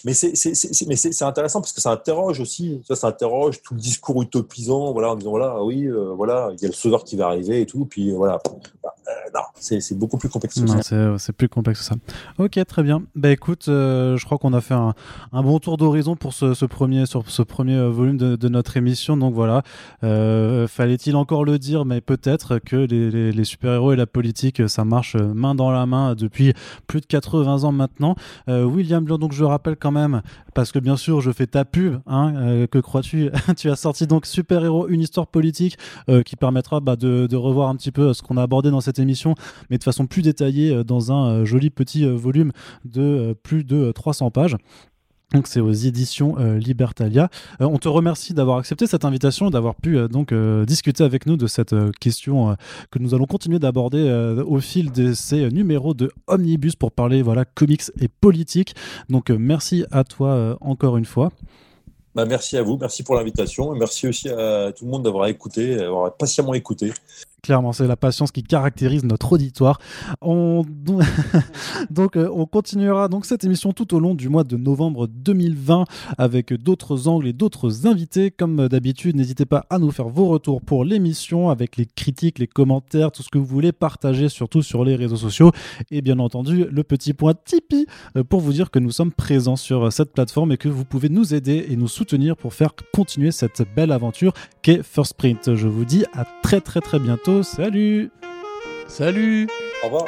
Mais c'est intéressant parce que ça interroge aussi, ça, ça interroge tout le discours utopisant, voilà, en disant, voilà, oui, euh, voilà, il y a le sauveur qui va arriver et tout. Puis voilà, euh, non, c'est beaucoup plus complexe que ça. C'est plus complexe que ça. Ok, très bien. Bah écoute, je crois qu'on a fait un, un bon tour d'horizon pour ce, ce, premier, sur ce premier volume de, de, notre émission. Donc voilà, fallait-il encore le dire, mais peut-être que les, les, les super-héros et la politique, ça marche euh, main dans la main depuis plus de 80 ans maintenant. Euh, William Blanc, donc je rappelle quand même, parce que bien sûr je fais ta pub, hein, euh, que crois-tu? Tu as sorti donc Super Héros, une histoire politique qui permettra bah, de, de, revoir un petit peu ce qu'on a abordé dans cette émission, mais de façon plus détaillée dans un joli petit volume de plus de 300 pages. Donc c'est aux éditions euh, Libertalia. Euh, on te remercie d'avoir accepté cette invitation, d'avoir pu euh, donc discuter avec nous de cette question que nous allons continuer d'aborder au fil de ces numéros de Omnibus pour parler voilà comics et politique. Donc merci à toi encore une fois. Bah, merci à vous, merci pour l'invitation et merci aussi à tout le monde d'avoir écouté, d'avoir patiemment écouté. Clairement, c'est la patience qui caractérise notre auditoire. On... donc, euh, on continuera donc cette émission tout au long du mois de novembre 2020 avec d'autres angles et d'autres invités. Comme d'habitude, n'hésitez pas à nous faire vos retours pour l'émission avec les critiques, les commentaires, tout ce que vous voulez partager, surtout sur les réseaux sociaux. Et bien entendu, le petit point Tipeee euh, pour vous dire que nous sommes présents sur cette plateforme et que vous pouvez nous aider et nous soutenir pour faire continuer cette belle aventure qu'est First Print. Je vous dis à très très très Salut. Salut. Au revoir